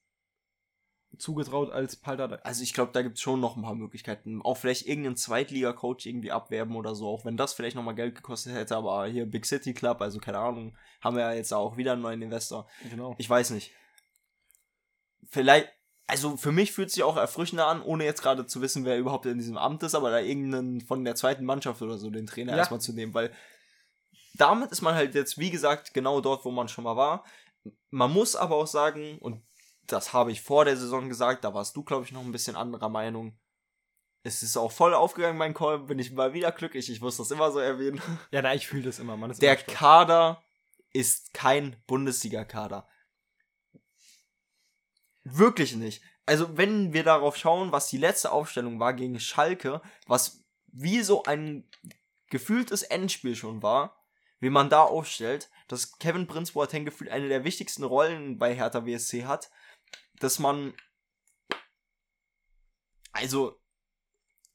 zugetraut als Paldada. Also ich glaube, da gibt es schon noch ein paar Möglichkeiten. Auch vielleicht irgendeinen Zweitliga-Coach irgendwie abwerben oder so, auch wenn das vielleicht nochmal Geld gekostet hätte, aber hier Big City Club, also keine Ahnung, haben wir ja jetzt auch wieder einen neuen Investor. Genau. Ich weiß nicht. Vielleicht, also für mich fühlt sich auch erfrischender an, ohne jetzt gerade zu wissen, wer überhaupt in diesem Amt ist, aber da irgendeinen von der zweiten Mannschaft oder so den Trainer ja. erstmal zu nehmen, weil damit ist man halt jetzt, wie gesagt, genau dort, wo man schon mal war. Man muss aber auch sagen, und das habe ich vor der Saison gesagt, da warst du, glaube ich, noch ein bisschen anderer Meinung. Es ist auch voll aufgegangen, mein Call, bin ich mal wieder glücklich. Ich muss das immer so erwähnen. Ja, na, ich fühle das immer. Man der immer Kader ist kein Bundesliga-Kader. Wirklich nicht. Also, wenn wir darauf schauen, was die letzte Aufstellung war gegen Schalke, was wie so ein gefühltes Endspiel schon war, wie man da aufstellt, dass Kevin Prince Boateng gefühlt eine der wichtigsten Rollen bei Hertha WSC hat, dass man also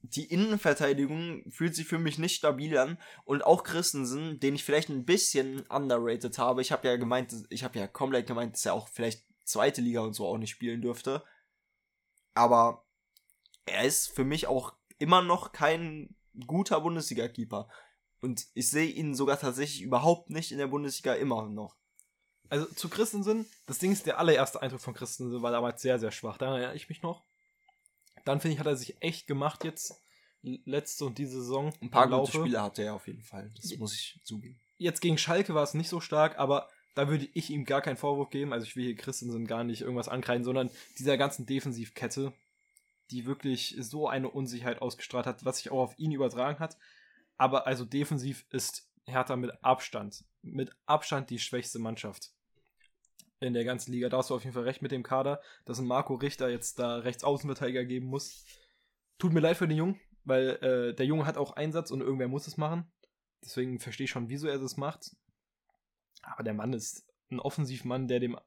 die Innenverteidigung fühlt sich für mich nicht stabil an und auch Christensen, den ich vielleicht ein bisschen underrated habe. Ich habe ja gemeint, ich habe ja komplett gemeint, dass er auch vielleicht zweite Liga und so auch nicht spielen dürfte. Aber er ist für mich auch immer noch kein guter Bundesliga-Keeper. Und ich sehe ihn sogar tatsächlich überhaupt nicht in der Bundesliga immer noch. Also zu Christensen, das Ding ist, der allererste Eindruck von Christensen war damals sehr, sehr schwach. Daran erinnere ich mich noch. Dann finde ich, hat er sich echt gemacht jetzt, letzte und diese Saison. Ein paar gute Spiele hatte er auf jeden Fall, das muss ich zugeben. Jetzt gegen Schalke war es nicht so stark, aber da würde ich ihm gar keinen Vorwurf geben. Also ich will hier Christensen gar nicht irgendwas ankreiden, sondern dieser ganzen Defensivkette, die wirklich so eine Unsicherheit ausgestrahlt hat, was sich auch auf ihn übertragen hat. Aber also defensiv ist Hertha mit Abstand, mit Abstand die schwächste Mannschaft in der ganzen Liga. Da hast du auf jeden Fall recht mit dem Kader, dass ein Marco Richter jetzt da Rechtsaußenverteidiger geben muss. Tut mir leid für den Jungen, weil äh, der Junge hat auch Einsatz und irgendwer muss es machen. Deswegen verstehe ich schon, wieso er das macht. Aber der Mann ist ein Offensivmann, der dem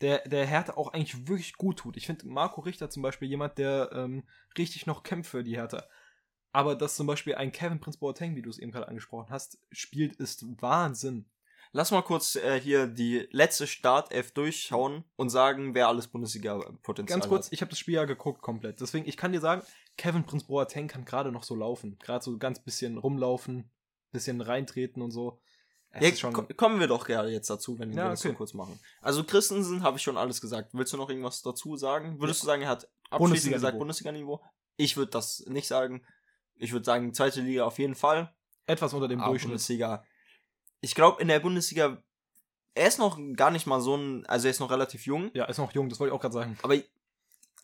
der, der Hertha auch eigentlich wirklich gut tut. Ich finde Marco Richter zum Beispiel jemand, der ähm, richtig noch kämpft für die Hertha. Aber dass zum Beispiel ein Kevin Prince Boateng, wie du es eben gerade angesprochen hast, spielt, ist Wahnsinn. Lass mal kurz äh, hier die letzte Startelf durchschauen und sagen, wer alles Bundesliga-Potenzial hat. Ganz kurz, hat. ich habe das Spiel ja geguckt komplett. Deswegen, ich kann dir sagen, Kevin Prince Boateng kann gerade noch so laufen. Gerade so ganz bisschen rumlaufen, bisschen reintreten und so. Ja, kommen wir doch gerne jetzt dazu, wenn ja, wir das okay. so kurz machen. Also Christensen habe ich schon alles gesagt. Willst du noch irgendwas dazu sagen? Würdest ja. du sagen, er hat abschließend gesagt Bundesliga-Niveau? Ich würde das nicht sagen. Ich würde sagen, zweite Liga auf jeden Fall. Etwas unter dem Aber Durchschnitt. Bundesliga. Ich glaube, in der Bundesliga, er ist noch gar nicht mal so ein, also er ist noch relativ jung. Ja, er ist noch jung, das wollte ich auch gerade sagen. Aber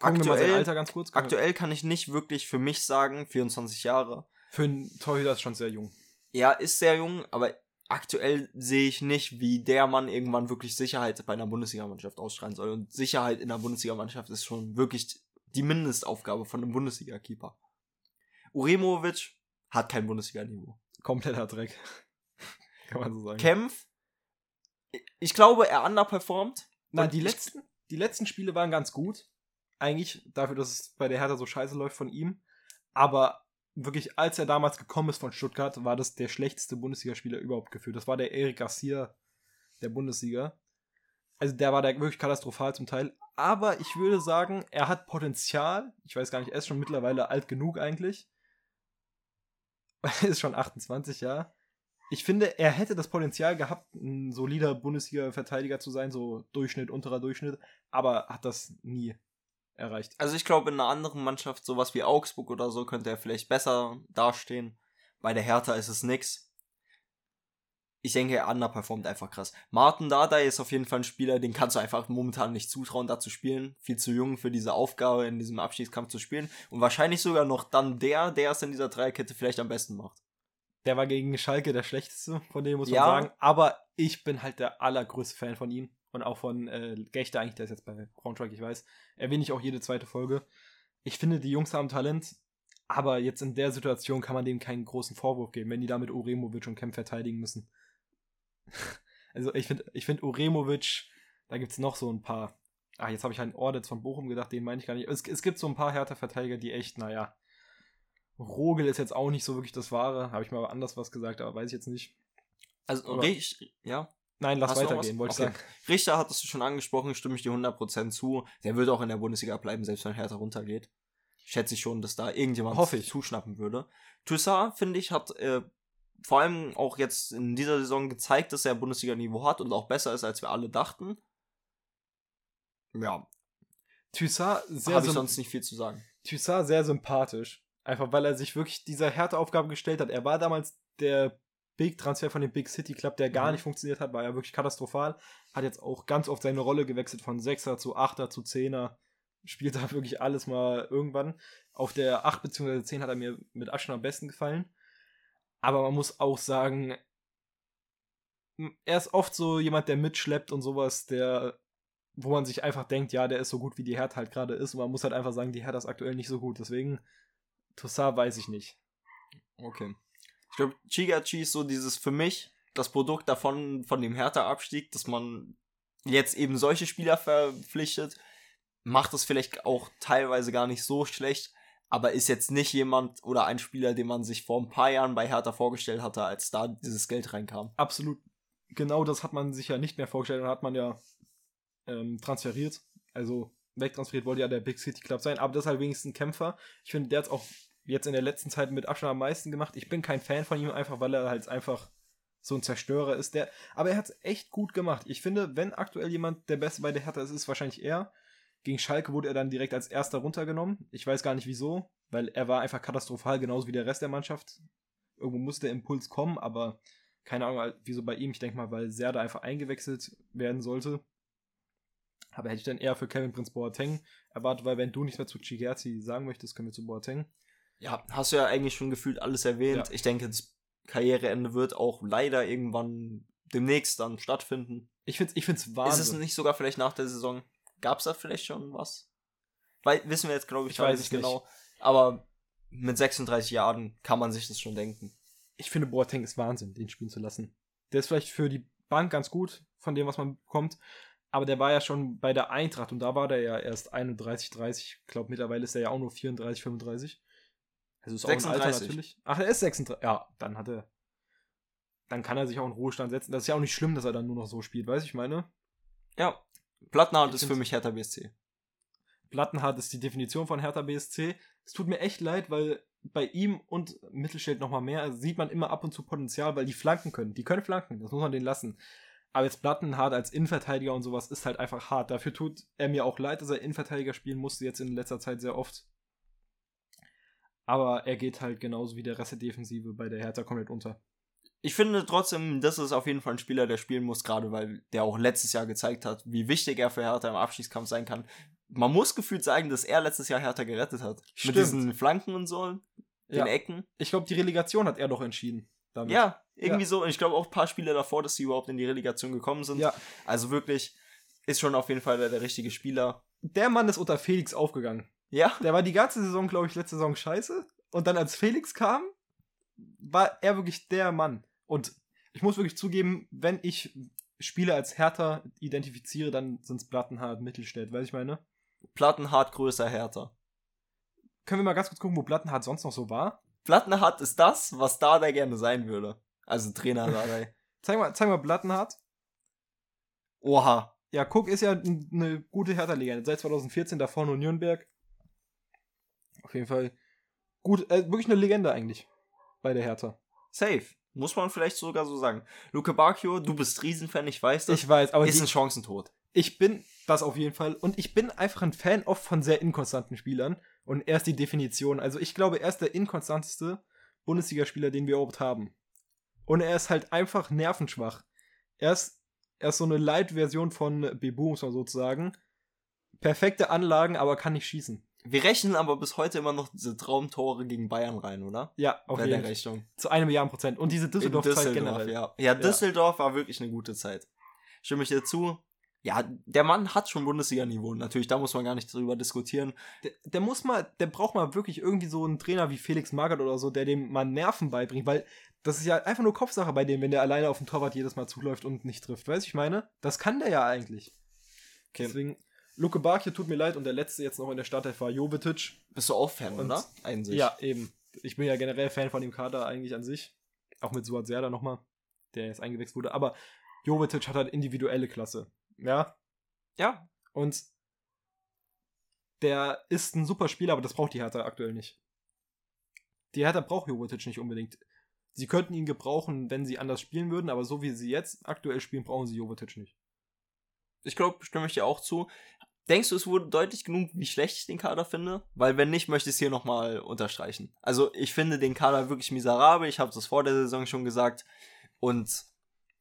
aktuell, Alter ganz kurz. Aktuell kann ich nicht wirklich für mich sagen, 24 Jahre. Für einen Torhüter ist schon sehr jung. Ja, ist sehr jung, aber aktuell sehe ich nicht, wie der Mann irgendwann wirklich Sicherheit bei einer Bundesligamannschaft ausstrahlen soll. Und Sicherheit in einer Bundesligamannschaft ist schon wirklich die Mindestaufgabe von einem Bundesliga-Keeper. Uremovic hat kein Bundesliga-Niveau. Kompletter Dreck. Kann man so sagen. Kempf, ich glaube, er underperformt. Na, die letzten, die letzten Spiele waren ganz gut. Eigentlich dafür, dass es bei der Hertha so scheiße läuft von ihm. Aber wirklich, als er damals gekommen ist von Stuttgart, war das der schlechteste Bundesligaspieler überhaupt gefühlt. Das war der Eric Garcia der Bundesliga. Also der war da wirklich katastrophal zum Teil. Aber ich würde sagen, er hat Potenzial. Ich weiß gar nicht, er ist schon mittlerweile alt genug eigentlich. Er ist schon 28, ja. Ich finde, er hätte das Potenzial gehabt, ein solider Bundesliga-Verteidiger zu sein, so Durchschnitt, unterer Durchschnitt, aber hat das nie erreicht. Also ich glaube, in einer anderen Mannschaft, sowas wie Augsburg oder so, könnte er vielleicht besser dastehen. Bei der Hertha ist es nix. Ich denke, er underperformt einfach krass. Martin Dardai ist auf jeden Fall ein Spieler, den kannst du einfach momentan nicht zutrauen, da zu spielen. Viel zu jung für diese Aufgabe, in diesem Abschiedskampf zu spielen. Und wahrscheinlich sogar noch dann der, der es in dieser Dreierkette vielleicht am besten macht. Der war gegen Schalke der schlechteste, von dem muss man ja. sagen. Aber ich bin halt der allergrößte Fan von ihm und auch von äh, Gechter eigentlich, der ist jetzt bei Braunschweig, ich weiß, erwähne ich auch jede zweite Folge. Ich finde, die Jungs haben Talent, aber jetzt in der Situation kann man dem keinen großen Vorwurf geben, wenn die da mit Uremovic und Kemp verteidigen müssen. also ich finde, ich finde Uremovic, da gibt es noch so ein paar. Ah, jetzt habe ich an Ordetz von Bochum gedacht, den meine ich gar nicht. Es, es gibt so ein paar Härter-Verteidiger, die echt, naja. Rogel ist jetzt auch nicht so wirklich das Wahre. Habe ich mal anders was gesagt, aber weiß ich jetzt nicht. Also, aber, ja. Nein, lass weitergehen, wollte okay. ich sagen. Richter hat es schon angesprochen, stimme ich dir 100% zu. Der würde auch in der Bundesliga bleiben, selbst wenn Hertha runtergeht. Schätze ich schon, dass da irgendjemand Hoffe ich. zuschnappen würde. Toussaint, finde ich, hat äh, vor allem auch jetzt in dieser Saison gezeigt, dass er Bundesliga-Niveau hat und auch besser ist, als wir alle dachten. Ja. Toussaint, sehr Habe ich sonst nicht viel zu sagen. Toussaint sehr sympathisch. Einfach weil er sich wirklich dieser Härteaufgabe gestellt hat. Er war damals der Big-Transfer von dem Big City Club, der gar mhm. nicht funktioniert hat, war ja wirklich katastrophal. Hat jetzt auch ganz oft seine Rolle gewechselt von 6er zu 8er zu 10er. Spielt da wirklich alles mal irgendwann. Auf der 8 bzw. 10 hat er mir mit Abstand am besten gefallen. Aber man muss auch sagen, er ist oft so jemand, der mitschleppt und sowas, der, wo man sich einfach denkt, ja, der ist so gut, wie die Hertha halt gerade ist. Und man muss halt einfach sagen, die Hertha ist aktuell nicht so gut. Deswegen, Tossar weiß ich nicht. Okay. Ich glaube, Chigachi ist so dieses für mich das Produkt davon, von dem Hertha-Abstieg, dass man jetzt eben solche Spieler verpflichtet, macht es vielleicht auch teilweise gar nicht so schlecht, aber ist jetzt nicht jemand oder ein Spieler, den man sich vor ein paar Jahren bei Hertha vorgestellt hatte, als da dieses Geld reinkam. Absolut. Genau das hat man sich ja nicht mehr vorgestellt, dann hat man ja ähm, transferiert, also wegtransferiert wollte ja der Big City Club sein, aber das ist halt wenigstens ein Kämpfer. Ich finde, der hat auch jetzt in der letzten Zeit mit Abstand am meisten gemacht. Ich bin kein Fan von ihm, einfach weil er halt einfach so ein Zerstörer ist. Der, aber er hat es echt gut gemacht. Ich finde, wenn aktuell jemand der Beste bei der Hertha ist, ist wahrscheinlich er. Gegen Schalke wurde er dann direkt als erster runtergenommen. Ich weiß gar nicht wieso, weil er war einfach katastrophal, genauso wie der Rest der Mannschaft. Irgendwo musste der Impuls kommen, aber keine Ahnung, wieso bei ihm. Ich denke mal, weil Serda einfach eingewechselt werden sollte. Aber hätte ich dann eher für Kevin Prince Boateng erwartet, weil wenn du nichts mehr zu Chigerzi sagen möchtest, können wir zu Boateng. Ja, hast du ja eigentlich schon gefühlt alles erwähnt. Ja. Ich denke, das Karriereende wird auch leider irgendwann demnächst dann stattfinden. Ich find's, ich find's Ist Wahnsinn. es nicht sogar vielleicht nach der Saison? Gab es da vielleicht schon was? Weil, wissen wir jetzt, glaube ich, Ich weiß nicht. genau. Aber mit 36 Jahren kann man sich das schon denken. ich finde Boateng ist Wahnsinn, den spielen zu lassen. Der ist vielleicht für die Bank ganz gut von dem, was man bekommt. Aber der war ja schon bei der Eintracht und da war der ja erst 31, 30. Ich glaube, mittlerweile ist er ja auch nur 34, 35. Also ist auch ein Alter 36. natürlich. Ach, er ist 36. Ja, dann hat er. Dann kann er sich auch in Ruhestand setzen. Das ist ja auch nicht schlimm, dass er dann nur noch so spielt, weißt du, ich meine? Ja. Plattenhardt ist für mich Hertha BSC. Plattenhardt ist die Definition von Hertha BSC. Es tut mir echt leid, weil bei ihm und Mittelstädt noch mal mehr sieht man immer ab und zu Potenzial, weil die flanken können. Die können flanken, das muss man denen lassen. Aber jetzt Plattenhardt als Innenverteidiger und sowas ist halt einfach hart. Dafür tut er mir auch leid, dass er Innenverteidiger spielen musste, jetzt in letzter Zeit sehr oft. Aber er geht halt genauso wie der Rest der Defensive bei der Hertha komplett unter. Ich finde trotzdem, das ist auf jeden Fall ein Spieler, der spielen muss, gerade weil der auch letztes Jahr gezeigt hat, wie wichtig er für Hertha im Abschießkampf sein kann. Man muss gefühlt sagen, dass er letztes Jahr Hertha gerettet hat. Stimmt. Mit diesen Flanken und so, den Ja, Ecken. ich glaube, die Relegation hat er doch entschieden. Damit. Ja, irgendwie so. Und ich glaube auch ein paar Spiele davor, dass sie überhaupt in die Relegation gekommen sind. ja. Also wirklich, ist schon auf jeden Fall der, der richtige Spieler. Der Mann ist unter Felix aufgegangen. Ja, Der war die ganze Saison, glaube ich, letzte Saison scheiße. Und dann, als Felix kam, war er wirklich der Mann. Und ich muss wirklich zugeben, wenn ich Spiele als Hertha identifiziere, dann sind es Plattenhardt, Mittelstädt, weiß ich meine. Plattenhardt größer Hertha. Können wir mal ganz kurz gucken, wo Plattenhardt sonst noch so war? Plattenhardt ist das, was Dardai gerne sein würde. Also Trainer Dardai. Zeig mal, zeig mal Plattenhardt. Oha. Ja, Cook ist ja eine gute Hertha-Legende. Seit 2014 davor nur Nürnberg. Auf jeden Fall gut, äh, wirklich eine Legende eigentlich bei der Hertha. Safe. Muss man vielleicht sogar so sagen. Luke Bacchio, du bist Riesenfan, ich weiß das. Ich weiß, aber ist die, ein Chancentod. ich bin das auf jeden Fall. Und ich bin einfach ein Fan oft von sehr inkonstanten Spielern. Und er ist die Definition. Also ich glaube, er ist der inkonstanteste Bundesligaspieler, den wir überhaupt haben. Und er ist halt einfach nervenschwach. Er ist, er ist so eine Light-Version von Bebu, muss man sozusagen. Perfekte Anlagen, aber kann nicht schießen. Wir rechnen aber bis heute immer noch diese Traumtore gegen Bayern rein, oder? Ja, auf Bei jeden der Fall. Rechnung. Zu einem Milliarden Prozent. Und diese Düsseldorf-Zeit generell. ja. Ja, Düsseldorf war wirklich eine gute Zeit. Stimme ich dir zu? Ja, der Mann hat schon Bundesliga-Niveau. Natürlich, da muss man gar nicht drüber diskutieren. Der, der muss mal, der braucht mal wirklich irgendwie so einen Trainer wie Felix Magath oder so, der dem mal Nerven beibringt, weil das ist ja einfach nur Kopfsache bei dem, wenn der alleine auf dem Torwart jedes Mal zuläuft und nicht trifft. Weißt du, ich meine? Das kann der ja eigentlich. Okay. Deswegen, Luke Bakje tut mir leid und der letzte jetzt noch in der Startelf war Jovetic. Bist du auch Fan, Und- oder? Einsicht. Ja, eben. Ich bin ja generell Fan von dem Kader eigentlich an sich. Auch mit Suat Serdar nochmal, der jetzt eingewechselt wurde. Aber Jovetic hat halt individuelle Klasse. Ja, Ja. und der ist ein super Spieler, aber das braucht die Hertha aktuell nicht. Die Hertha braucht Jovetic nicht unbedingt. Sie könnten ihn gebrauchen, wenn sie anders spielen würden, aber so wie sie jetzt aktuell spielen, brauchen sie Jovetic nicht. Ich glaube, stimme ich dir auch zu. Denkst du, es wurde deutlich genug, wie schlecht ich den Kader finde? Weil wenn nicht, möchte ich es hier nochmal unterstreichen. Also ich finde den Kader wirklich miserabel. Ich habe das vor der Saison schon gesagt. Und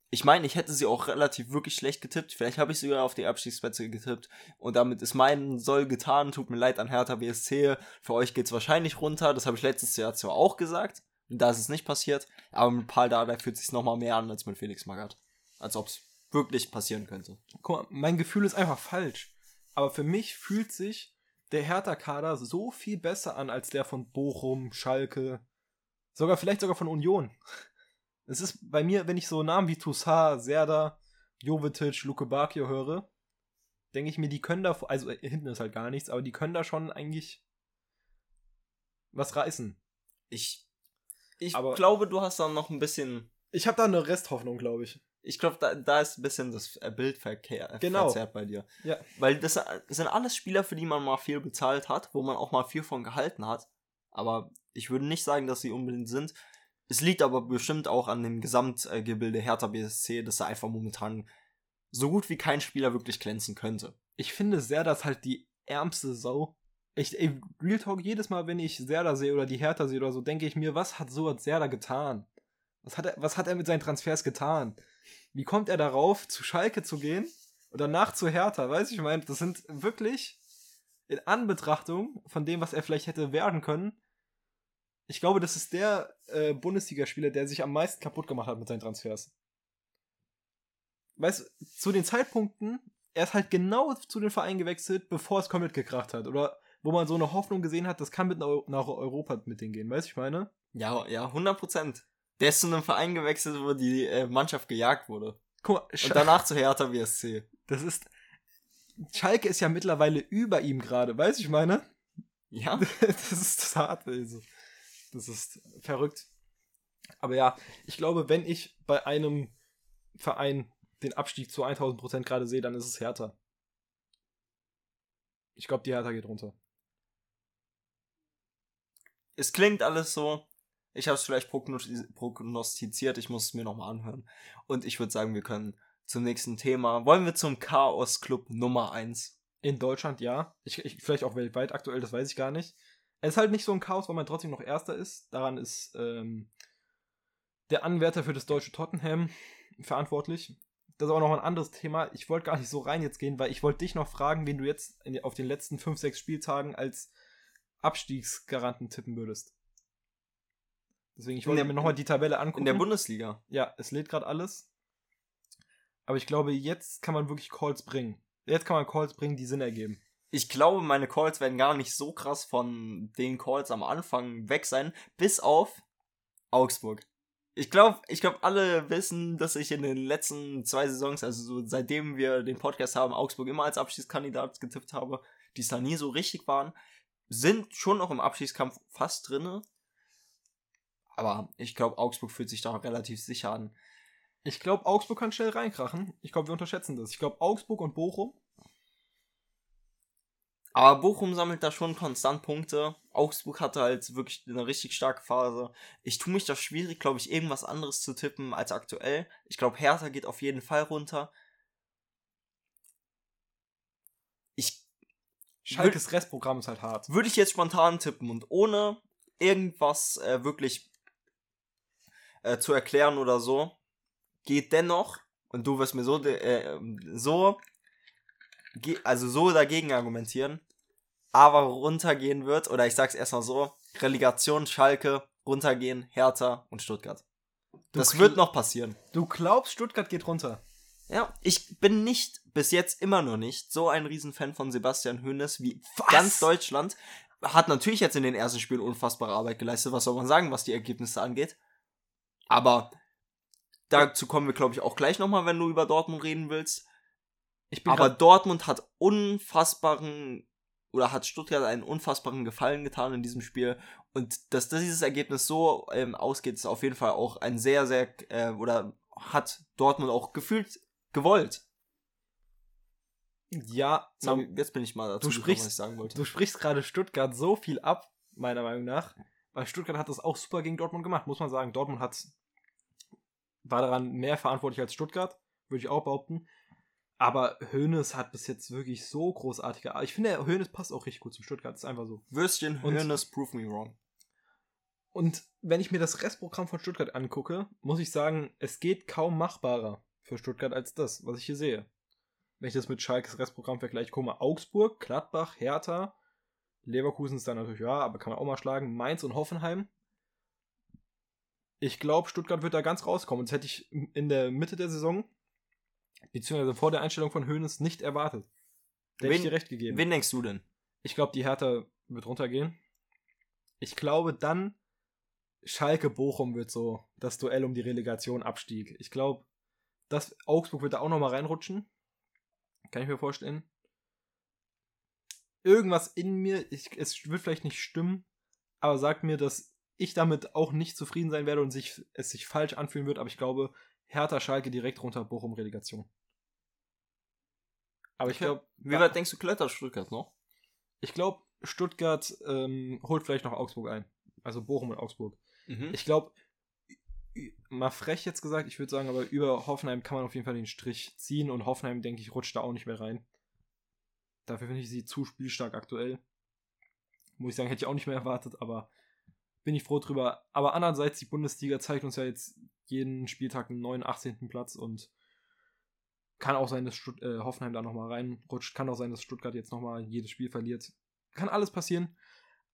ich meine, ich hätte sie auch relativ wirklich schlecht getippt. Vielleicht habe ich sogar auf die Abstiegsplätze getippt. Und damit ist mein Soll getan. Tut mir leid an Hertha BSC. Für euch geht's wahrscheinlich runter. Das habe ich letztes Jahr zwar auch gesagt. Da ist es nicht passiert. Aber mit Paul Dardai fühlt sich nochmal mehr an als mit Felix Magath. Als ob es wirklich passieren könnte. Guck mal, mein Gefühl ist einfach falsch. Aber für mich fühlt sich der Hertha-Kader so viel besser an als der von Bochum, Schalke, sogar vielleicht sogar von Union. Es ist bei mir, wenn ich so Namen wie Toussaint, Serda, Jovetic, Luke Bakio höre, denke ich mir, die können da, also äh, hinten ist halt gar nichts, aber die können da schon eigentlich was reißen. Ich, ich Aber- glaube, du hast da noch ein bisschen. Ich habe da eine Resthoffnung, glaube ich. Ich glaube, da, da ist ein bisschen das äh, Bild verkehr, Genau. verzerrt bei dir. Ja. Weil das sind alles Spieler, für die man mal viel bezahlt hat, wo man auch mal viel von gehalten hat. Aber ich würde nicht sagen, dass sie unbedingt sind. Es liegt aber bestimmt auch an dem Gesamtgebilde Hertha BSC, dass da einfach momentan so gut wie kein Spieler wirklich glänzen könnte. ich finde Serda ist halt die ärmste Sau. Ich, ey, Real Talk, jedes Mal, wenn ich Serda sehe oder die Hertha sehe oder so, denke ich mir, was hat so Serda getan? Was hat, er, was hat er mit seinen Transfers getan? Wie kommt er darauf, zu Schalke zu gehen Und danach zu Hertha, weiß ich, ich meine, das sind wirklich in Anbetrachtung von dem, was er vielleicht hätte werden können. Ich glaube, das ist der äh, Bundesligaspieler, der sich am meisten kaputt gemacht hat mit seinen Transfers. Weißt du, zu den Zeitpunkten, er ist halt genau zu den Vereinen gewechselt, bevor es komplett gekracht hat. Oder wo man so eine Hoffnung gesehen hat, das kann mit nach Europa mit denen gehen, weißt du, ich meine? Ja, ja, 100 Prozent. Der ist zu einem Verein gewechselt, wo die äh, Mannschaft gejagt wurde. Guck mal, Und danach zu Hertha BSC. Das ist. Schalke ist ja mittlerweile über ihm gerade, weißt du, ich meine? Ja. das ist das hart, also. Das ist verrückt. Aber ja, ich glaube, wenn ich bei einem Verein den Abstieg zu 1000% gerade sehe, dann ist es Hertha. Ich glaube, die Hertha geht runter. Es klingt alles so. Ich habe es vielleicht prognostiziert, ich muss es mir nochmal anhören. Und ich würde sagen, wir können zum nächsten Thema. Wollen wir zum Chaos Club Nummer 1? In Deutschland ja. Ich, ich, vielleicht auch weltweit aktuell, das weiß ich gar nicht. Es ist halt nicht so ein Chaos, weil man trotzdem noch Erster ist. Daran ist ähm, der Anwärter für das deutsche Tottenham verantwortlich. Das ist auch noch ein anderes Thema. Ich wollte gar nicht so rein jetzt gehen, weil ich wollte dich noch fragen, wen du jetzt auf den letzten 5, 6 Spieltagen als Abstiegsgaranten tippen würdest. Deswegen, ich wollte mir nochmal die Tabelle angucken. In der Bundesliga. Ja, es lädt gerade alles. Aber ich glaube, jetzt kann man wirklich Calls bringen. Jetzt kann man Calls bringen, die Sinn ergeben. Ich glaube, meine Calls werden gar nicht so krass von den Calls am Anfang weg sein, bis auf Augsburg. Ich glaube, ich glaube, alle wissen, dass ich in den letzten zwei Saisons, also so seitdem wir den Podcast haben, Augsburg immer als Abschiedskandidat getippt habe, die es da nie so richtig waren, sind schon noch im Abschiedskampf fast drinne. Aber ich glaube, Augsburg fühlt sich da relativ sicher an. Ich glaube, Augsburg kann schnell reinkrachen. Ich glaube, wir unterschätzen das. Ich glaube, Augsburg und Bochum. Aber Bochum sammelt da schon konstant Punkte. Augsburg hatte halt wirklich eine richtig starke Phase. Ich tue mich da schwierig, glaube ich, irgendwas anderes zu tippen als aktuell. Ich glaube, Hertha geht auf jeden Fall runter. Ich. Schalkes Restprogramm ist halt hart. Würde ich jetzt spontan tippen und ohne irgendwas äh, wirklich äh, zu erklären oder so, geht dennoch, und du wirst mir so, äh, so, also so dagegen argumentieren, aber runtergehen wird, oder ich sag's erstmal so, Relegation, Schalke, runtergehen, Hertha und Stuttgart. Das wird noch passieren. Du glaubst, Stuttgart geht runter? Ja, ich bin nicht, bis jetzt immer noch nicht, so ein Riesenfan von Sebastian Hoeneß wie was? ganz Deutschland. Hat natürlich jetzt in den ersten Spielen unfassbare Arbeit geleistet, was soll man sagen, was die Ergebnisse angeht. Aber dazu kommen wir, glaube ich, auch gleich nochmal, wenn du über Dortmund reden willst. Aber Dortmund hat unfassbaren oder hat Stuttgart einen unfassbaren Gefallen getan in diesem Spiel. Und dass, dieses Ergebnis so ähm, ausgeht, ist auf jeden Fall auch ein sehr, sehr, äh, oder hat Dortmund auch gefühlt gewollt. Ja, so, jetzt bin ich mal dazu du sprichst, gekommen, was ich sagen wollte. Du sprichst gerade Stuttgart so viel ab, meiner Meinung nach. Weil Stuttgart hat das auch super gegen Dortmund gemacht, muss man sagen. Dortmund hat war daran mehr verantwortlich als Stuttgart, würde ich auch behaupten. Aber Hoeneß hat bis jetzt wirklich so großartige. Ich finde, Hoeneß passt auch richtig gut zum Stuttgart. Das ist einfach so. Würstchen, Hoeneß, prove me wrong. Und wenn ich mir das Restprogramm von Stuttgart angucke, muss ich sagen, es geht kaum machbarer für Stuttgart als das, was ich hier sehe. Wenn ich das mit Schalkes Restprogramm vergleiche, guck mal, Augsburg, Gladbach, Hertha, Leverkusen ist dann natürlich ja, aber kann man auch mal schlagen, Mainz und Hoffenheim. Ich glaube, Stuttgart wird da ganz rauskommen. Das hätte ich in der Mitte der Saison, beziehungsweise vor der Einstellung von Hoeneß, nicht erwartet. Da hätte ich dir recht gegeben. Wen denkst du denn? Ich glaube, die Hertha wird runtergehen. Ich glaube dann, Schalke Bochum wird so das Duell um die Relegation Abstieg. Ich glaube, dass Augsburg wird da auch nochmal reinrutschen. Kann ich mir vorstellen. Irgendwas in mir, ich, es wird vielleicht nicht stimmen, aber sagt mir, dass ich damit auch nicht zufrieden sein werde und sich, es sich falsch anfühlen wird, aber ich glaube, Hertha Schalke direkt runter, Bochum Relegation. Aber ich glaube. Wie weit denkst du, klettert Stuttgart noch? Ich glaube, Stuttgart ähm, holt vielleicht noch Augsburg ein. Also Bochum und Augsburg. Mhm. Ich glaube, mal frech jetzt gesagt, ich würde sagen, aber über Hoffenheim kann man auf jeden Fall den Strich ziehen und Hoffenheim, denke ich, rutscht da auch nicht mehr rein. Dafür finde ich sie zu spielstark aktuell. Muss ich sagen, hätte ich auch nicht mehr erwartet, aber bin ich froh drüber. Aber andererseits, die Bundesliga zeigt uns ja jetzt jeden Spieltag einen neuen 18. Platz und Kann auch sein, dass Stutt äh, Hoffenheim da nochmal reinrutscht. Kann auch sein, dass Stuttgart jetzt nochmal jedes Spiel verliert. Kann alles passieren.